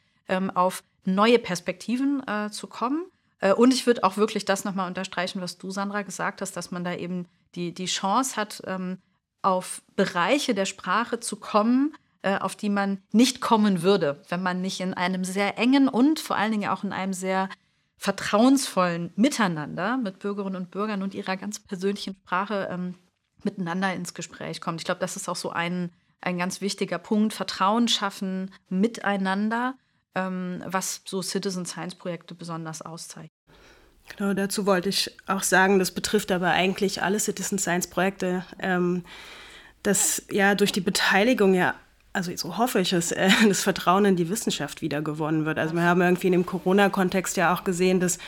auf neue Perspektiven äh, zu kommen. Äh, und ich würde auch wirklich das nochmal unterstreichen, was du, Sandra, gesagt hast, dass man da eben die, die Chance hat, ähm, auf Bereiche der Sprache zu kommen, äh, auf die man nicht kommen würde, wenn man nicht in einem sehr engen und vor allen Dingen auch in einem sehr vertrauensvollen Miteinander mit Bürgerinnen und Bürgern und ihrer ganz persönlichen Sprache ähm, miteinander ins Gespräch kommt. Ich glaube, das ist auch so ein, ein ganz wichtiger Punkt. Vertrauen schaffen miteinander, ähm, was so Citizen Science Projekte besonders auszeichnet.
Genau, dazu wollte ich auch sagen, das betrifft aber eigentlich alle Citizen Science Projekte, ähm, dass ja durch die Beteiligung ja also so hoffe ich es, äh, das Vertrauen in die Wissenschaft wieder gewonnen wird. Also wir haben irgendwie in dem Corona-Kontext ja auch gesehen, dass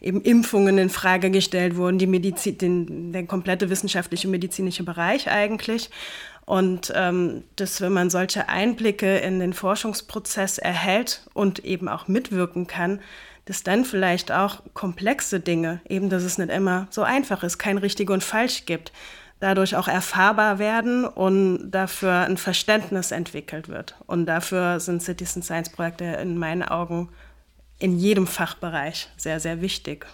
eben Impfungen in Frage gestellt wurden, die Medizin, den, der komplette wissenschaftliche medizinische Bereich eigentlich. Und ähm, dass, wenn man solche Einblicke in den Forschungsprozess erhält und eben auch mitwirken kann, dass dann vielleicht auch komplexe Dinge, eben dass es nicht immer so einfach ist, kein richtig und falsch gibt, dadurch auch erfahrbar werden und dafür ein Verständnis entwickelt wird. Und dafür sind Citizen Science Projekte in meinen Augen in jedem Fachbereich sehr, sehr wichtig.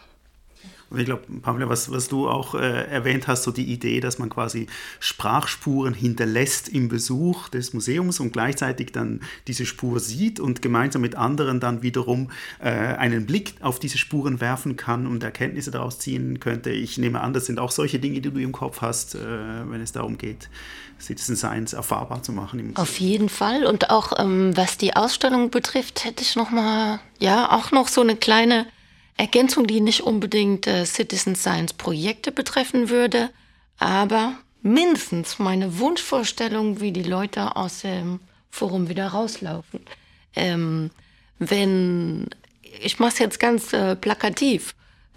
Und ich glaube, Pamela, was, was du auch äh, erwähnt hast, so die Idee, dass man quasi Sprachspuren hinterlässt im Besuch des Museums und gleichzeitig dann diese Spur sieht und gemeinsam mit anderen dann wiederum äh, einen Blick auf diese Spuren werfen kann und Erkenntnisse daraus ziehen könnte. Ich nehme an, das sind auch solche Dinge, die du im Kopf hast, äh, wenn es darum geht, Citizen Science erfahrbar zu machen.
Auf jeden Fall. Und auch ähm, was die Ausstellung betrifft, hätte ich noch mal, ja, auch noch so eine kleine Ergänzung, die nicht unbedingt äh, Citizen Science Projekte betreffen würde, aber mindestens meine Wunschvorstellung, wie die Leute aus dem Forum wieder rauslaufen. Ähm, wenn, ich mache es jetzt ganz äh, plakativ,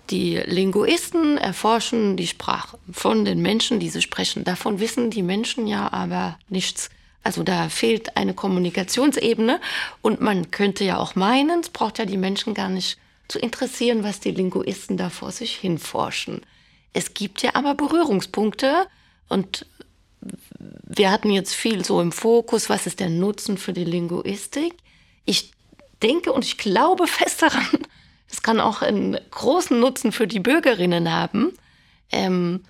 die Linguisten erforschen die Sprache von den Menschen, die sie sprechen. Davon wissen die Menschen ja aber nichts. Also da fehlt eine Kommunikationsebene und man könnte ja auch meinen, es braucht ja die Menschen gar nicht zu interessieren, was die Linguisten da vor sich hinforschen. Es gibt ja aber Berührungspunkte und wir hatten jetzt viel so im Fokus, was ist der Nutzen für die Linguistik. Ich denke und ich glaube fest daran, es kann auch einen großen Nutzen für die Bürgerinnen haben. Ähm,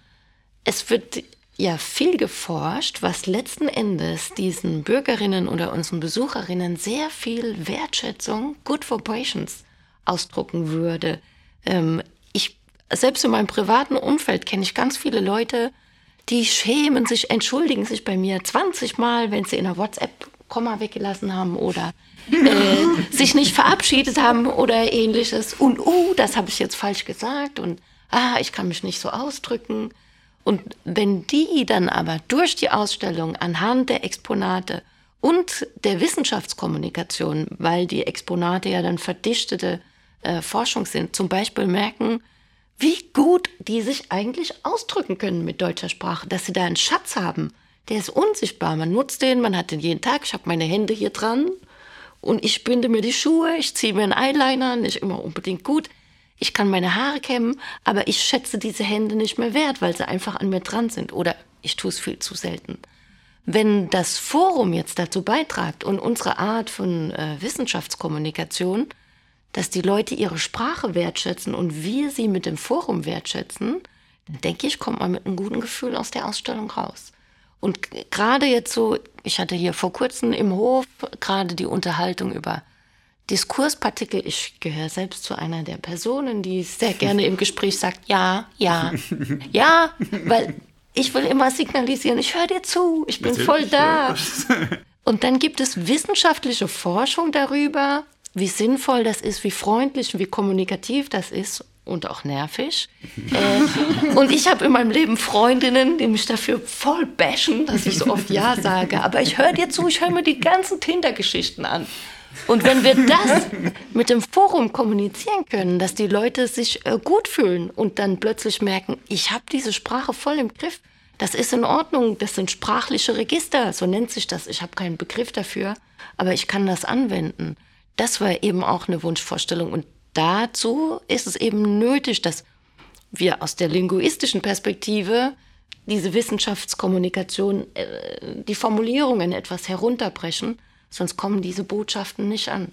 es wird ja viel geforscht, was letzten Endes diesen Bürgerinnen oder unseren Besucherinnen sehr viel Wertschätzung, Good Vibrations ausdrucken würde. Ähm, ich, selbst in meinem privaten Umfeld kenne ich ganz viele Leute, die schämen sich, entschuldigen sich bei mir 20 Mal, wenn sie in der WhatsApp Komma weggelassen haben oder äh, sich nicht verabschiedet haben oder ähnliches. Und, oh, das habe ich jetzt falsch gesagt und, ah, ich kann mich nicht so ausdrücken. Und wenn die dann aber durch die Ausstellung anhand der Exponate und der Wissenschaftskommunikation, weil die Exponate ja dann verdichtete äh, Forschung sind, zum Beispiel merken, wie gut die sich eigentlich ausdrücken können mit deutscher Sprache, dass sie da einen Schatz haben. Der ist unsichtbar. Man nutzt den, man hat den jeden Tag. Ich habe meine Hände hier dran und ich binde mir die Schuhe, ich ziehe mir einen Eyeliner, nicht immer unbedingt gut. Ich kann meine Haare kämmen, aber ich schätze diese Hände nicht mehr wert, weil sie einfach an mir dran sind. Oder ich tue es viel zu selten. Wenn das Forum jetzt dazu beitragt und unsere Art von äh, Wissenschaftskommunikation, dass die Leute ihre Sprache wertschätzen und wir sie mit dem Forum wertschätzen, dann denke ich, kommt man mit einem guten Gefühl aus der Ausstellung raus. Und gerade jetzt so, ich hatte hier vor kurzem im Hof gerade die Unterhaltung über Diskurspartikel. Ich gehöre selbst zu einer der Personen, die sehr gerne im Gespräch sagt, ja, ja, ja, weil ich will immer signalisieren, ich höre dir zu, ich bin voll da. Und dann gibt es wissenschaftliche Forschung darüber, wie sinnvoll das ist, wie freundlich und wie kommunikativ das ist und auch nervig. äh, und ich habe in meinem Leben Freundinnen, die mich dafür voll bashen, dass ich so oft Ja sage. Aber ich höre dir zu, ich höre mir die ganzen Tinder-Geschichten an. Und wenn wir das mit dem Forum kommunizieren können, dass die Leute sich äh, gut fühlen und dann plötzlich merken, ich habe diese Sprache voll im Griff, das ist in Ordnung, das sind sprachliche Register, so nennt sich das. Ich habe keinen Begriff dafür, aber ich kann das anwenden. Das war eben auch eine Wunschvorstellung und dazu ist es eben nötig, dass wir aus der linguistischen Perspektive diese Wissenschaftskommunikation, äh, die Formulierungen etwas herunterbrechen, sonst kommen diese Botschaften nicht an.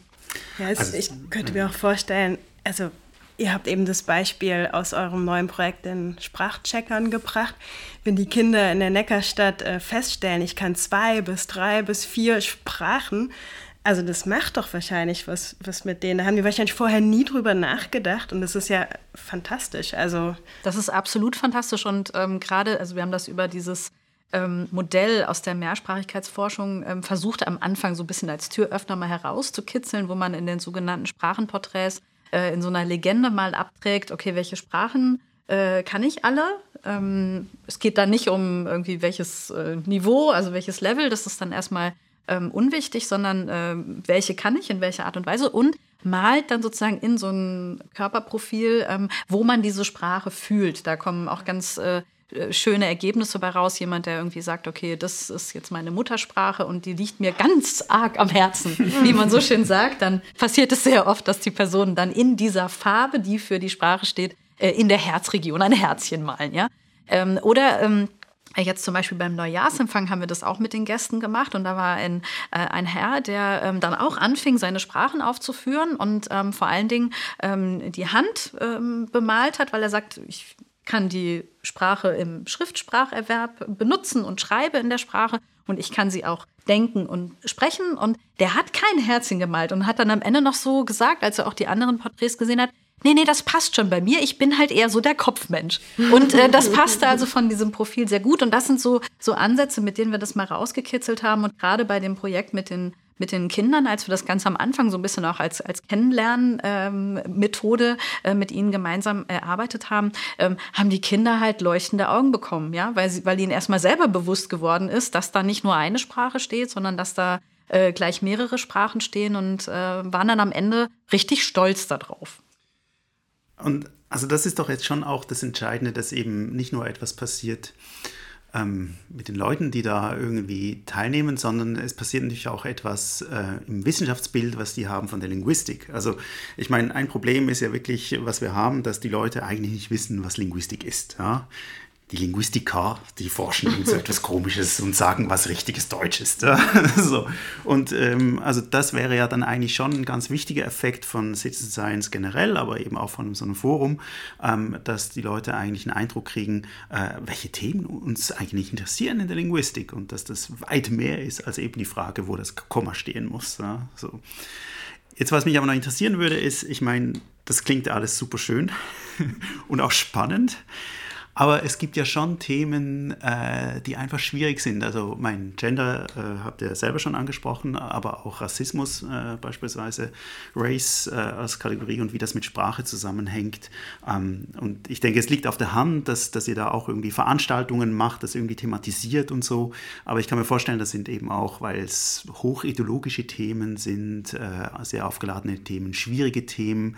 Ja, also, ich könnte mir auch vorstellen, also ihr habt eben das Beispiel aus eurem neuen Projekt den Sprachcheckern gebracht. Wenn die Kinder in der Neckarstadt äh, feststellen, ich kann zwei bis drei bis vier Sprachen, also das macht doch wahrscheinlich was, was mit denen. Da haben die wahrscheinlich vorher nie drüber nachgedacht und das ist ja fantastisch. Also
das ist absolut fantastisch und ähm, gerade, also wir haben das über dieses ähm, Modell aus der Mehrsprachigkeitsforschung ähm, versucht am Anfang so ein bisschen als Türöffner mal herauszukitzeln, wo man in den sogenannten Sprachenporträts äh, in so einer Legende mal abträgt, okay, welche Sprachen äh, kann ich alle? Ähm, es geht da nicht um irgendwie welches äh, Niveau, also welches Level, das ist dann erstmal ähm, unwichtig, sondern äh, welche kann ich, in welcher Art und Weise und malt dann sozusagen in so ein Körperprofil, ähm, wo man diese Sprache fühlt. Da kommen auch ganz äh, äh, schöne Ergebnisse bei raus. Jemand, der irgendwie sagt, okay, das ist jetzt meine Muttersprache und die liegt mir ganz arg am Herzen, wie man so schön sagt, dann passiert es sehr oft, dass die Personen dann in dieser Farbe, die für die Sprache steht, äh, in der Herzregion ein Herzchen malen, ja. Ähm, oder ähm, Jetzt zum Beispiel beim Neujahrsempfang haben wir das auch mit den Gästen gemacht und da war ein, äh, ein Herr, der ähm, dann auch anfing, seine Sprachen aufzuführen und ähm, vor allen Dingen ähm, die Hand ähm, bemalt hat, weil er sagt, ich kann die Sprache im Schriftspracherwerb benutzen und schreibe in der Sprache und ich kann sie auch denken und sprechen. Und der hat kein Herzchen gemalt und hat dann am Ende noch so gesagt, als er auch die anderen Porträts gesehen hat, nee, nee, das passt schon bei mir. Ich bin halt eher so der Kopfmensch. Und äh, das passte also von diesem Profil sehr gut. Und das sind so, so Ansätze, mit denen wir das mal rausgekitzelt haben. Und gerade bei dem Projekt mit den mit den Kindern, als wir das ganz am Anfang so ein bisschen auch als, als Kennenlernmethode ähm, äh, mit ihnen gemeinsam erarbeitet haben, ähm, haben die Kinder halt leuchtende Augen bekommen, ja, weil, sie, weil ihnen erstmal selber bewusst geworden ist, dass da nicht nur eine Sprache steht, sondern dass da äh, gleich mehrere Sprachen stehen und äh, waren dann am Ende richtig stolz darauf.
Und also das ist doch jetzt schon auch das Entscheidende, dass eben nicht nur etwas passiert ähm, mit den Leuten, die da irgendwie teilnehmen, sondern es passiert natürlich auch etwas äh, im Wissenschaftsbild, was die haben von der Linguistik. Also ich meine, ein Problem ist ja wirklich, was wir haben, dass die Leute eigentlich nicht wissen, was Linguistik ist. Ja? Die Linguistiker, die forschen irgend so etwas Komisches und sagen, was richtiges Deutsch ist. so. Und ähm, also das wäre ja dann eigentlich schon ein ganz wichtiger Effekt von Citizen Science generell, aber eben auch von so einem Forum, ähm, dass die Leute eigentlich einen Eindruck kriegen, äh, welche Themen uns eigentlich interessieren in der Linguistik und dass das weit mehr ist als eben die Frage, wo das Komma stehen muss. Ja? So. Jetzt, was mich aber noch interessieren würde, ist, ich meine, das klingt alles super schön und auch spannend. Aber es gibt ja schon Themen, äh, die einfach schwierig sind. Also mein Gender äh, habt ihr selber schon angesprochen, aber auch Rassismus äh, beispielsweise, Race äh, als Kategorie und wie das mit Sprache zusammenhängt. Ähm, und ich denke, es liegt auf der Hand, dass, dass ihr da auch irgendwie Veranstaltungen macht, das irgendwie thematisiert und so. Aber ich kann mir vorstellen, das sind eben auch, weil es hochideologische Themen sind, äh, sehr aufgeladene Themen, schwierige Themen,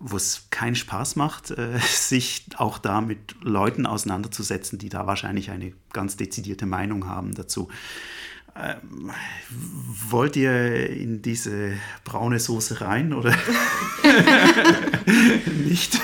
wo es keinen Spaß macht, äh, sich auch da mit Leuten Leuten auseinanderzusetzen, die da wahrscheinlich eine ganz dezidierte Meinung haben dazu. Ähm, wollt ihr in diese braune Soße rein oder nicht?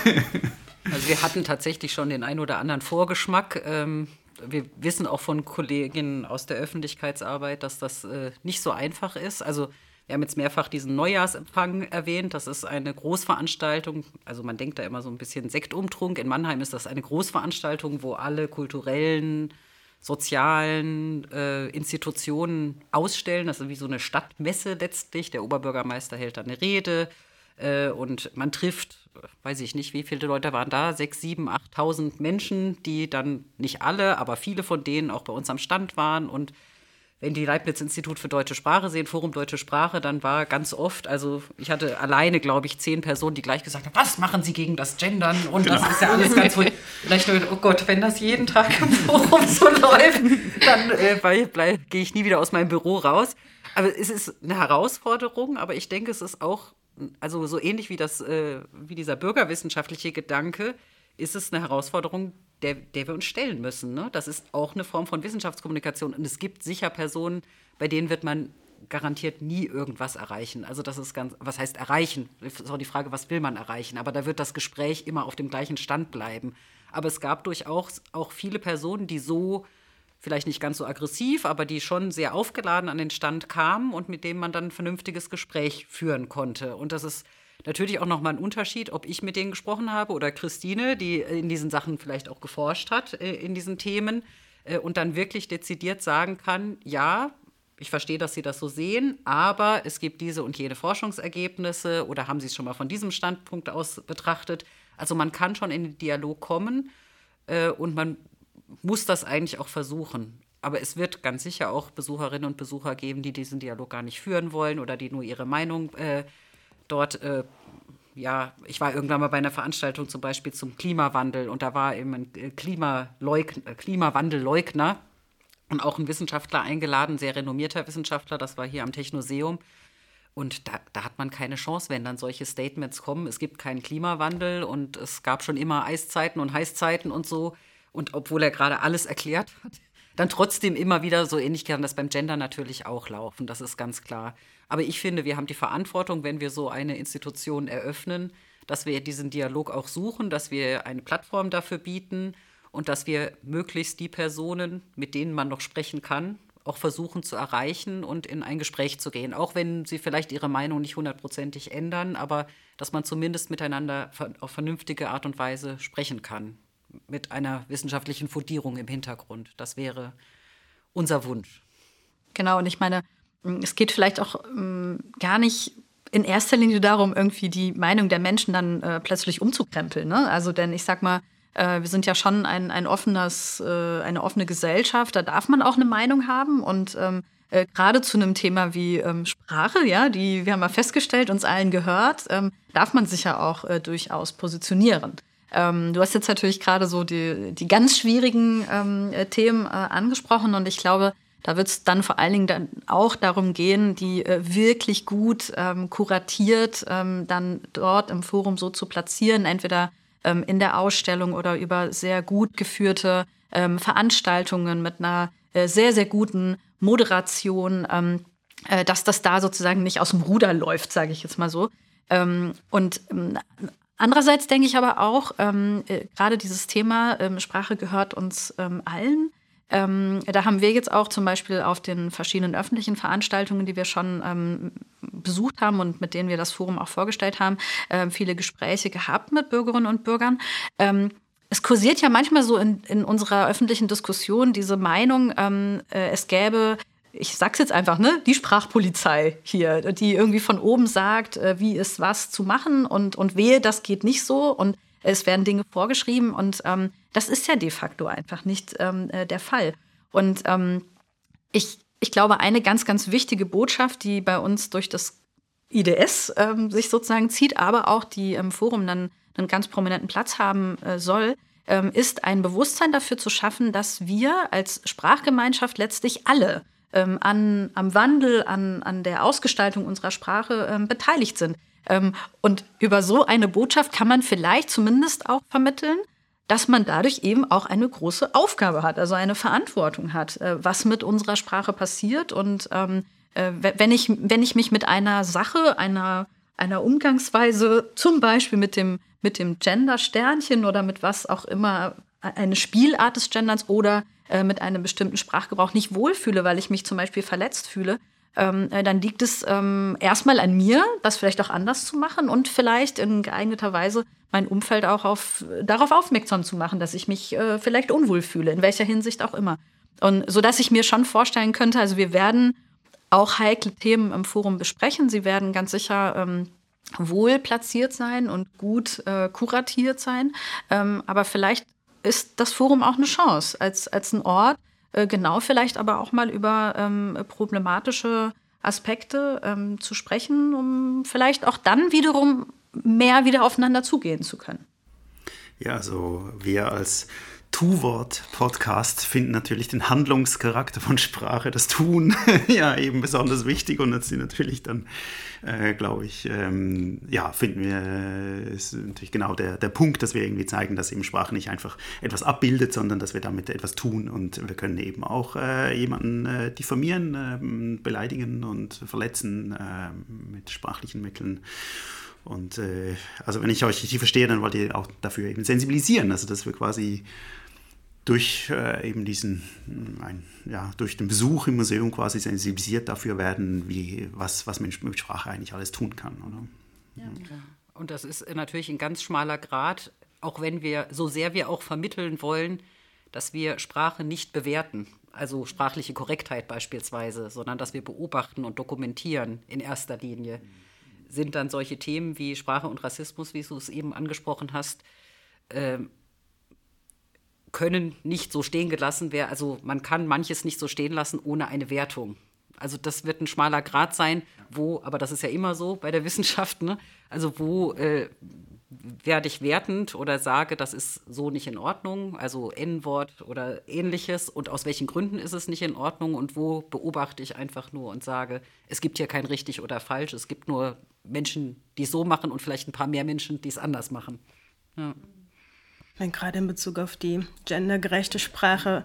Also wir hatten tatsächlich schon den ein oder anderen Vorgeschmack. Ähm, wir wissen auch von Kolleginnen aus der Öffentlichkeitsarbeit, dass das äh, nicht so einfach ist. Also wir haben jetzt mehrfach diesen Neujahrsempfang erwähnt. Das ist eine Großveranstaltung. Also man denkt da immer so ein bisschen Sektumtrunk. In Mannheim ist das eine Großveranstaltung, wo alle kulturellen, sozialen äh, Institutionen ausstellen. Das ist wie so eine Stadtmesse letztlich. Der Oberbürgermeister hält da eine Rede äh, und man trifft, weiß ich nicht, wie viele Leute waren da, sechs, sieben, achttausend Menschen, die dann nicht alle, aber viele von denen auch bei uns am Stand waren und wenn die Leibniz-Institut für deutsche Sprache sehen, Forum Deutsche Sprache, dann war ganz oft, also ich hatte alleine, glaube ich, zehn Personen, die gleich gesagt haben, was machen Sie gegen das Gendern? Und das genau. ist ja alles ganz wohl. Vielleicht, oh Gott, wenn das jeden Tag im Forum so läuft, dann äh, gehe ich nie wieder aus meinem Büro raus. Aber es ist eine Herausforderung, aber ich denke, es ist auch, also so ähnlich wie das, äh, wie dieser bürgerwissenschaftliche Gedanke, ist es eine Herausforderung, der, der wir uns stellen müssen. Ne? Das ist auch eine Form von Wissenschaftskommunikation. Und es gibt sicher Personen, bei denen wird man garantiert nie irgendwas erreichen. Also das ist ganz, was heißt erreichen? Das ist auch die Frage, was will man erreichen? Aber da wird das Gespräch immer auf dem gleichen Stand bleiben. Aber es gab durchaus auch viele Personen, die so, vielleicht nicht ganz so aggressiv, aber die schon sehr aufgeladen an den Stand kamen und mit denen man dann ein vernünftiges Gespräch führen konnte. Und das ist Natürlich auch nochmal ein Unterschied, ob ich mit denen gesprochen habe oder Christine, die in diesen Sachen vielleicht auch geforscht hat, äh, in diesen Themen, äh, und dann wirklich dezidiert sagen kann, ja, ich verstehe, dass Sie das so sehen, aber es gibt diese und jene Forschungsergebnisse oder haben Sie es schon mal von diesem Standpunkt aus betrachtet? Also man kann schon in den Dialog kommen äh, und man muss das eigentlich auch versuchen. Aber es wird ganz sicher auch Besucherinnen und Besucher geben, die diesen Dialog gar nicht führen wollen oder die nur ihre Meinung äh, dort, äh, ja, ich war irgendwann mal bei einer Veranstaltung zum Beispiel zum Klimawandel und da war eben ein äh, Klimaleugn äh, Klimawandelleugner und auch ein Wissenschaftler eingeladen, sehr renommierter Wissenschaftler, das war hier am Technoseum. Und da, da, hat man keine Chance, wenn dann solche Statements kommen. Es gibt keinen Klimawandel und es gab schon immer Eiszeiten und Heißzeiten und so. Und obwohl er gerade alles erklärt hat, dann trotzdem immer wieder so ähnlich kann das beim Gender natürlich auch laufen. Das ist ganz klar. Aber ich finde, wir haben die Verantwortung, wenn wir so eine Institution eröffnen, dass wir diesen Dialog auch suchen, dass wir eine Plattform dafür bieten und dass wir möglichst die Personen, mit denen man noch sprechen kann, auch versuchen zu erreichen und in ein Gespräch zu gehen. Auch wenn sie vielleicht ihre Meinung nicht hundertprozentig ändern, aber dass man zumindest miteinander auf vernünftige Art und Weise sprechen kann. Mit einer wissenschaftlichen Fundierung im Hintergrund. Das wäre unser Wunsch.
Genau, und ich meine, es geht vielleicht auch ähm, gar nicht in erster Linie darum, irgendwie die Meinung der Menschen dann äh, plötzlich umzukrempeln. Ne? Also, denn ich sag mal, äh, wir sind ja schon ein, ein offenes, äh, eine offene Gesellschaft, da darf man auch eine Meinung haben und ähm, äh, gerade zu einem Thema wie ähm, Sprache, ja, die wir haben ja festgestellt, uns allen gehört, ähm, darf man sich ja auch äh, durchaus positionieren. Ähm, du hast jetzt natürlich gerade so die, die ganz schwierigen ähm, äh, Themen angesprochen und ich glaube, da wird es dann vor allen Dingen dann auch darum gehen, die äh, wirklich gut ähm, kuratiert ähm, dann dort im Forum so zu platzieren, entweder ähm, in der Ausstellung oder über sehr gut geführte ähm, Veranstaltungen mit einer äh, sehr, sehr guten Moderation, ähm, äh, dass das da sozusagen nicht aus dem Ruder läuft, sage ich jetzt mal so. Ähm, und andererseits denke ich aber auch, äh, gerade dieses Thema Sprache gehört uns allen. Ähm, da haben wir jetzt auch zum Beispiel auf den verschiedenen öffentlichen Veranstaltungen, die wir schon ähm, besucht haben und mit denen wir das Forum auch vorgestellt haben, äh, viele Gespräche gehabt mit Bürgerinnen und Bürgern. Ähm, es kursiert ja manchmal so in, in unserer öffentlichen Diskussion diese Meinung, ähm, äh, es gäbe ich sag's jetzt einfach, ne, die Sprachpolizei hier, die irgendwie von oben sagt, äh, wie ist was zu machen und, und wehe, das geht nicht so. Und es werden Dinge vorgeschrieben und ähm, das ist ja de facto einfach nicht ähm, äh, der Fall. Und ähm, ich, ich glaube, eine ganz, ganz wichtige Botschaft, die bei uns durch das IDS ähm, sich sozusagen zieht, aber auch die im Forum dann einen ganz prominenten Platz haben äh, soll, ähm, ist ein Bewusstsein dafür zu schaffen, dass wir als Sprachgemeinschaft letztlich alle ähm, an, am Wandel, an, an der Ausgestaltung unserer Sprache ähm, beteiligt sind. Ähm, und über so eine Botschaft kann man vielleicht zumindest auch vermitteln, dass man dadurch eben auch eine große Aufgabe hat, also eine Verantwortung hat, äh, was mit unserer Sprache passiert. Und ähm, äh, wenn, ich, wenn ich mich mit einer Sache, einer, einer Umgangsweise, zum Beispiel mit dem, mit dem Gender-Sternchen oder mit was auch immer, eine Spielart des Genders oder äh, mit einem bestimmten Sprachgebrauch nicht wohlfühle, weil ich mich zum Beispiel verletzt fühle, ähm, äh, dann liegt es ähm, erstmal an mir, das vielleicht auch anders zu machen und vielleicht in geeigneter Weise mein Umfeld auch auf, darauf aufmerksam zu machen, dass ich mich äh, vielleicht unwohl fühle, in welcher Hinsicht auch immer. Und so dass ich mir schon vorstellen könnte, also wir werden auch heikle Themen im Forum besprechen. Sie werden ganz sicher ähm, wohl platziert sein und gut äh, kuratiert sein. Ähm, aber vielleicht ist das Forum auch eine Chance als, als ein Ort, äh, genau vielleicht aber auch mal über ähm, problematische Aspekte ähm, zu sprechen, um vielleicht auch dann wiederum mehr wieder aufeinander zugehen zu können.
Ja, also wir als Tu-Wort-Podcast finden natürlich den Handlungscharakter von Sprache, das Tun, ja eben besonders wichtig und das natürlich dann, äh, glaube ich, ähm, ja, finden wir, äh, ist natürlich genau der, der Punkt, dass wir irgendwie zeigen, dass eben Sprache nicht einfach etwas abbildet, sondern dass wir damit etwas tun und wir können eben auch äh, jemanden äh, diffamieren, ähm, beleidigen und verletzen ähm, mit sprachlichen Mitteln. Und äh, also wenn ich euch richtig verstehe, dann wollt ihr auch dafür eben sensibilisieren, also dass wir quasi durch äh, eben diesen, ein, ja, durch den Besuch im Museum quasi sensibilisiert dafür werden, wie, was, was Mensch mit Sprache eigentlich alles tun kann. Oder?
Ja. Und das ist natürlich ein ganz schmaler Grad, auch wenn wir, so sehr wir auch vermitteln wollen, dass wir Sprache nicht bewerten, also sprachliche Korrektheit beispielsweise, sondern dass wir beobachten und dokumentieren in erster Linie, sind dann solche Themen wie Sprache und Rassismus, wie du es eben angesprochen hast, äh, können nicht so stehen gelassen werden. Also man kann manches nicht so stehen lassen ohne eine Wertung. Also das wird ein schmaler Grad sein, wo, aber das ist ja immer so bei der Wissenschaft, ne? also wo äh, werde ich wertend oder sage, das ist so nicht in Ordnung, also N-Wort oder ähnliches und aus welchen Gründen ist es nicht in Ordnung und wo beobachte ich einfach nur und sage, es gibt hier kein richtig oder falsch, es gibt nur Menschen, die es so machen und vielleicht ein paar mehr Menschen, die es anders machen. Ja
meine, gerade in Bezug auf die gendergerechte Sprache,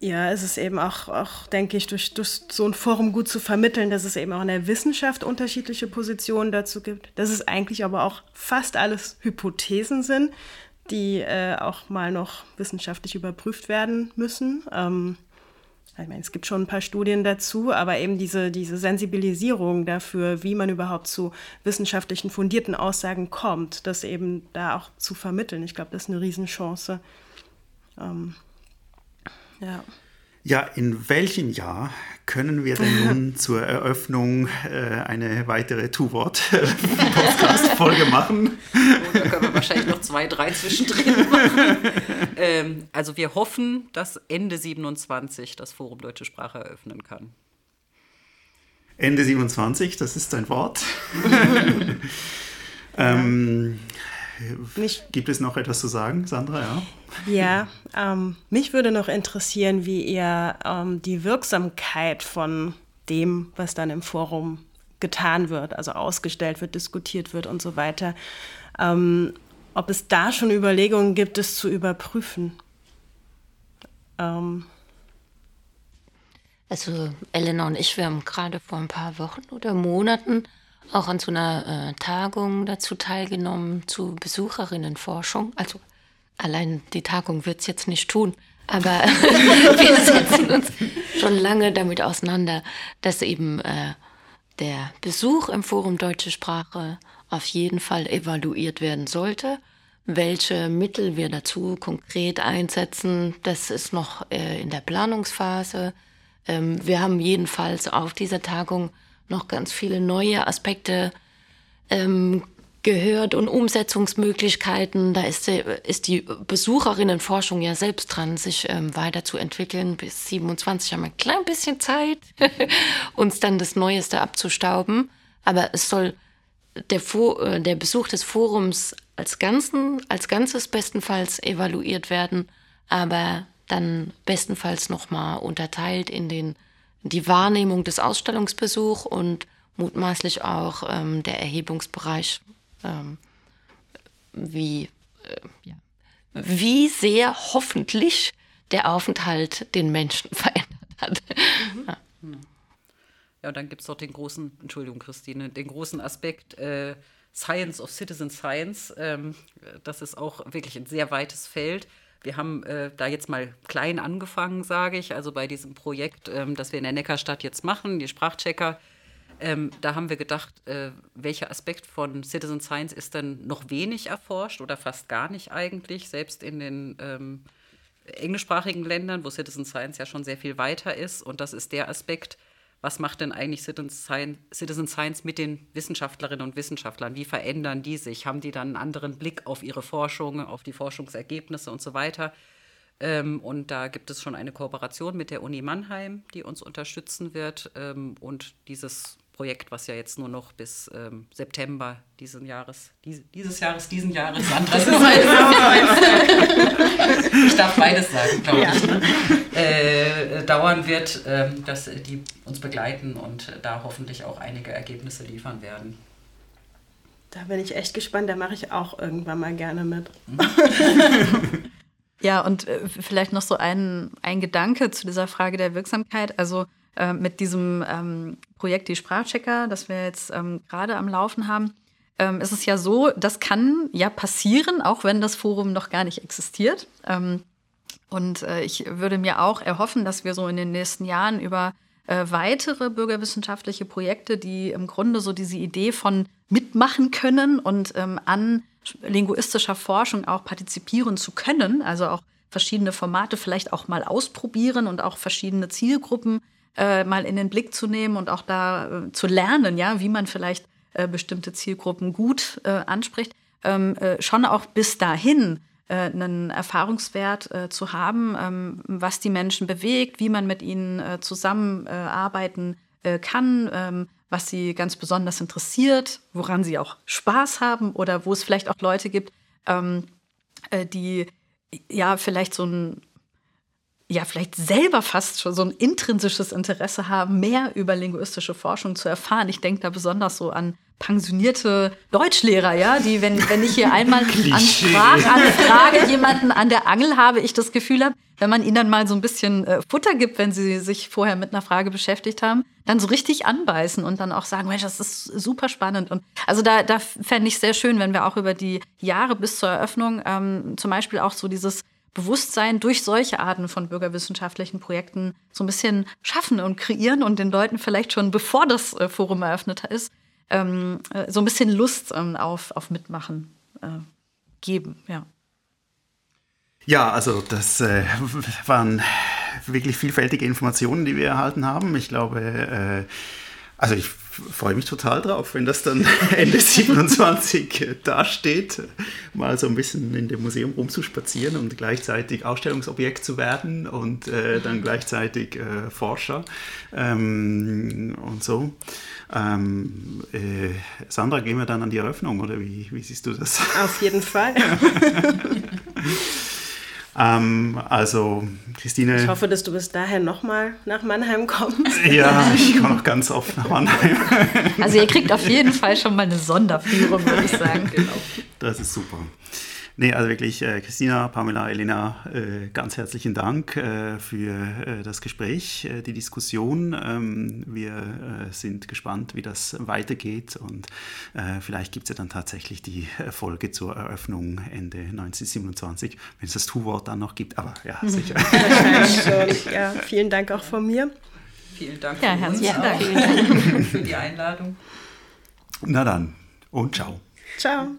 ja, ist es eben auch, auch denke ich, durch, durch so ein Forum gut zu vermitteln, dass es eben auch in der Wissenschaft unterschiedliche Positionen dazu gibt, dass es eigentlich aber auch fast alles Hypothesen sind, die äh, auch mal noch wissenschaftlich überprüft werden müssen. Ähm, ich meine, es gibt schon ein paar Studien dazu, aber eben diese, diese Sensibilisierung dafür, wie man überhaupt zu wissenschaftlichen fundierten Aussagen kommt, das eben da auch zu vermitteln. Ich glaube, das ist eine Riesenchance. Ähm, ja.
Ja, in welchem Jahr können wir denn nun zur Eröffnung äh, eine weitere Two-Wort-Podcast-Folge machen?
Oh, da können wir wahrscheinlich noch zwei, drei zwischendrin machen. ähm, also wir hoffen, dass Ende 27 das Forum Deutsche Sprache eröffnen kann.
Ende 27, das ist ein Wort. ähm, mich, Gibt es noch etwas zu sagen, Sandra?
Ja, ja ähm, mich würde noch interessieren, wie ihr ähm, die Wirksamkeit von dem, was dann im Forum getan wird, also ausgestellt wird, diskutiert wird und so weiter, ähm, ob es da schon Überlegungen gibt, es zu überprüfen. Ähm.
Also Elena und ich, wir haben gerade vor ein paar Wochen oder Monaten auch an so einer äh, Tagung dazu teilgenommen, zu Besucherinnenforschung. Also allein die Tagung wird es jetzt nicht tun, aber wir setzen uns schon lange damit auseinander, dass eben äh, der Besuch im Forum Deutsche Sprache auf jeden Fall evaluiert werden sollte. Welche Mittel wir dazu konkret einsetzen, das ist noch äh, in der Planungsphase. Ähm, wir haben jedenfalls auf dieser Tagung noch ganz viele neue Aspekte ähm, gehört und Umsetzungsmöglichkeiten. Da ist die, ist die Besucherinnenforschung ja selbst dran, sich ähm, weiterzuentwickeln. Bis 27 haben wir ein klein bisschen Zeit, uns dann das Neueste abzustauben. Aber es soll der, äh, der Besuch des Forums als, Ganzen, als Ganzes bestenfalls evaluiert werden, aber dann bestenfalls nochmal unterteilt in den, die Wahrnehmung des Ausstellungsbesuchs und mutmaßlich auch ähm, der Erhebungsbereich ähm, wie, äh, ja, wie sehr hoffentlich der Aufenthalt den Menschen verändert hat. Mhm.
Ja. ja. und dann gibt es noch den großen, Entschuldigung, Christine, den großen Aspekt äh, Science of Citizen Science. Ähm, das ist auch wirklich ein sehr weites Feld. Wir haben äh, da jetzt mal klein angefangen, sage ich, also bei diesem Projekt, ähm, das wir in der Neckarstadt jetzt machen, die Sprachchecker ähm, da haben wir gedacht, äh, welcher Aspekt von Citizen Science ist denn noch wenig erforscht oder fast gar nicht eigentlich, selbst in den ähm, englischsprachigen Ländern, wo Citizen Science ja schon sehr viel weiter ist. Und das ist der Aspekt, was macht denn eigentlich Citizen Science, mit den Wissenschaftlerinnen und Wissenschaftlern? Wie verändern die sich? Haben die dann einen anderen Blick auf ihre Forschung, auf die Forschungsergebnisse und so weiter? Ähm, und da gibt es schon eine Kooperation mit der Uni Mannheim, die uns unterstützen wird. Ähm, und dieses Projekt, was ja jetzt nur noch bis ähm, September diesen Jahres, dies, dieses Jahres, diesen Jahres, anderes ist ich darf beides sagen, glaube ja. ich, ne? äh, dauern wird, äh, dass die uns begleiten und da hoffentlich auch einige Ergebnisse liefern werden.
Da bin ich echt gespannt, da mache ich auch irgendwann mal gerne mit.
ja, und äh, vielleicht noch so ein, ein Gedanke zu dieser Frage der Wirksamkeit. Also äh, mit diesem ähm, Projekt die Sprachchecker, das wir jetzt ähm, gerade am Laufen haben, ähm, ist es ja so, das kann ja passieren, auch wenn das Forum noch gar nicht existiert. Ähm, und äh, ich würde mir auch erhoffen, dass wir so in den nächsten Jahren über äh, weitere bürgerwissenschaftliche Projekte, die im Grunde so diese Idee von mitmachen können und ähm, an linguistischer Forschung auch partizipieren zu können, also auch verschiedene Formate vielleicht auch mal ausprobieren und auch verschiedene Zielgruppen äh, mal in den Blick zu nehmen und auch da äh, zu lernen, ja, wie man vielleicht äh, bestimmte Zielgruppen gut äh, anspricht, ähm, äh, schon auch bis dahin äh, einen Erfahrungswert zu haben, ähm, was die Menschen bewegt, wie man mit ihnen zusammenarbeiten kann, ähm, was sie ganz besonders interessiert, woran sie auch Spaß haben oder wo es vielleicht auch Leute gibt, ähm, die ja vielleicht so ein ja vielleicht selber fast schon so ein intrinsisches Interesse haben, mehr über linguistische Forschung zu erfahren. Ich denke da besonders so an pensionierte Deutschlehrer, ja, die, wenn, wenn ich hier einmal an Sprachanfrage jemanden an der Angel habe, ich das Gefühl habe, wenn man ihnen dann mal so ein bisschen äh, Futter gibt, wenn sie sich vorher mit einer Frage beschäftigt haben, dann so richtig anbeißen und dann auch sagen, Mensch, das ist super spannend. Und also da, da fände ich sehr schön, wenn wir auch über die Jahre bis zur Eröffnung ähm, zum Beispiel auch so dieses Bewusstsein durch solche Arten von bürgerwissenschaftlichen Projekten so ein bisschen schaffen und kreieren und den Leuten vielleicht schon, bevor das äh, Forum eröffnet ist, ähm, äh, so ein bisschen Lust ähm, auf, auf Mitmachen äh, geben. Ja.
Ja, also das äh, waren wirklich vielfältige Informationen, die wir erhalten haben. Ich glaube, äh, also ich freue mich total drauf, wenn das dann Ende 27 dasteht, mal so ein bisschen in dem Museum rumzuspazieren und gleichzeitig Ausstellungsobjekt zu werden und äh, dann gleichzeitig äh, Forscher ähm, und so. Ähm, äh, Sandra, gehen wir dann an die Eröffnung oder wie, wie siehst du das?
Auf jeden Fall.
Ähm, also, Christine.
Ich hoffe, dass du bis dahin nochmal nach Mannheim kommst.
Ja, ich komme noch ganz oft nach Mannheim.
Also, ihr kriegt auf jeden Fall schon mal eine Sonderführung, würde ich sagen. Genau.
Das ist super. Nee, also wirklich, äh, Christina, Pamela, Elena, äh, ganz herzlichen Dank äh, für äh, das Gespräch, äh, die Diskussion. Ähm, wir äh, sind gespannt, wie das weitergeht und vielleicht gibt es ja dann tatsächlich die Folge zur Eröffnung Ende 1927, wenn es das Tu-Wort dann noch gibt. Aber ja, sicher.
Wahrscheinlich schon. Ja, vielen Dank auch von mir.
Vielen Dank
ja, herzlichen
Dank. Dank für die Einladung.
Na dann und ciao.
Ciao.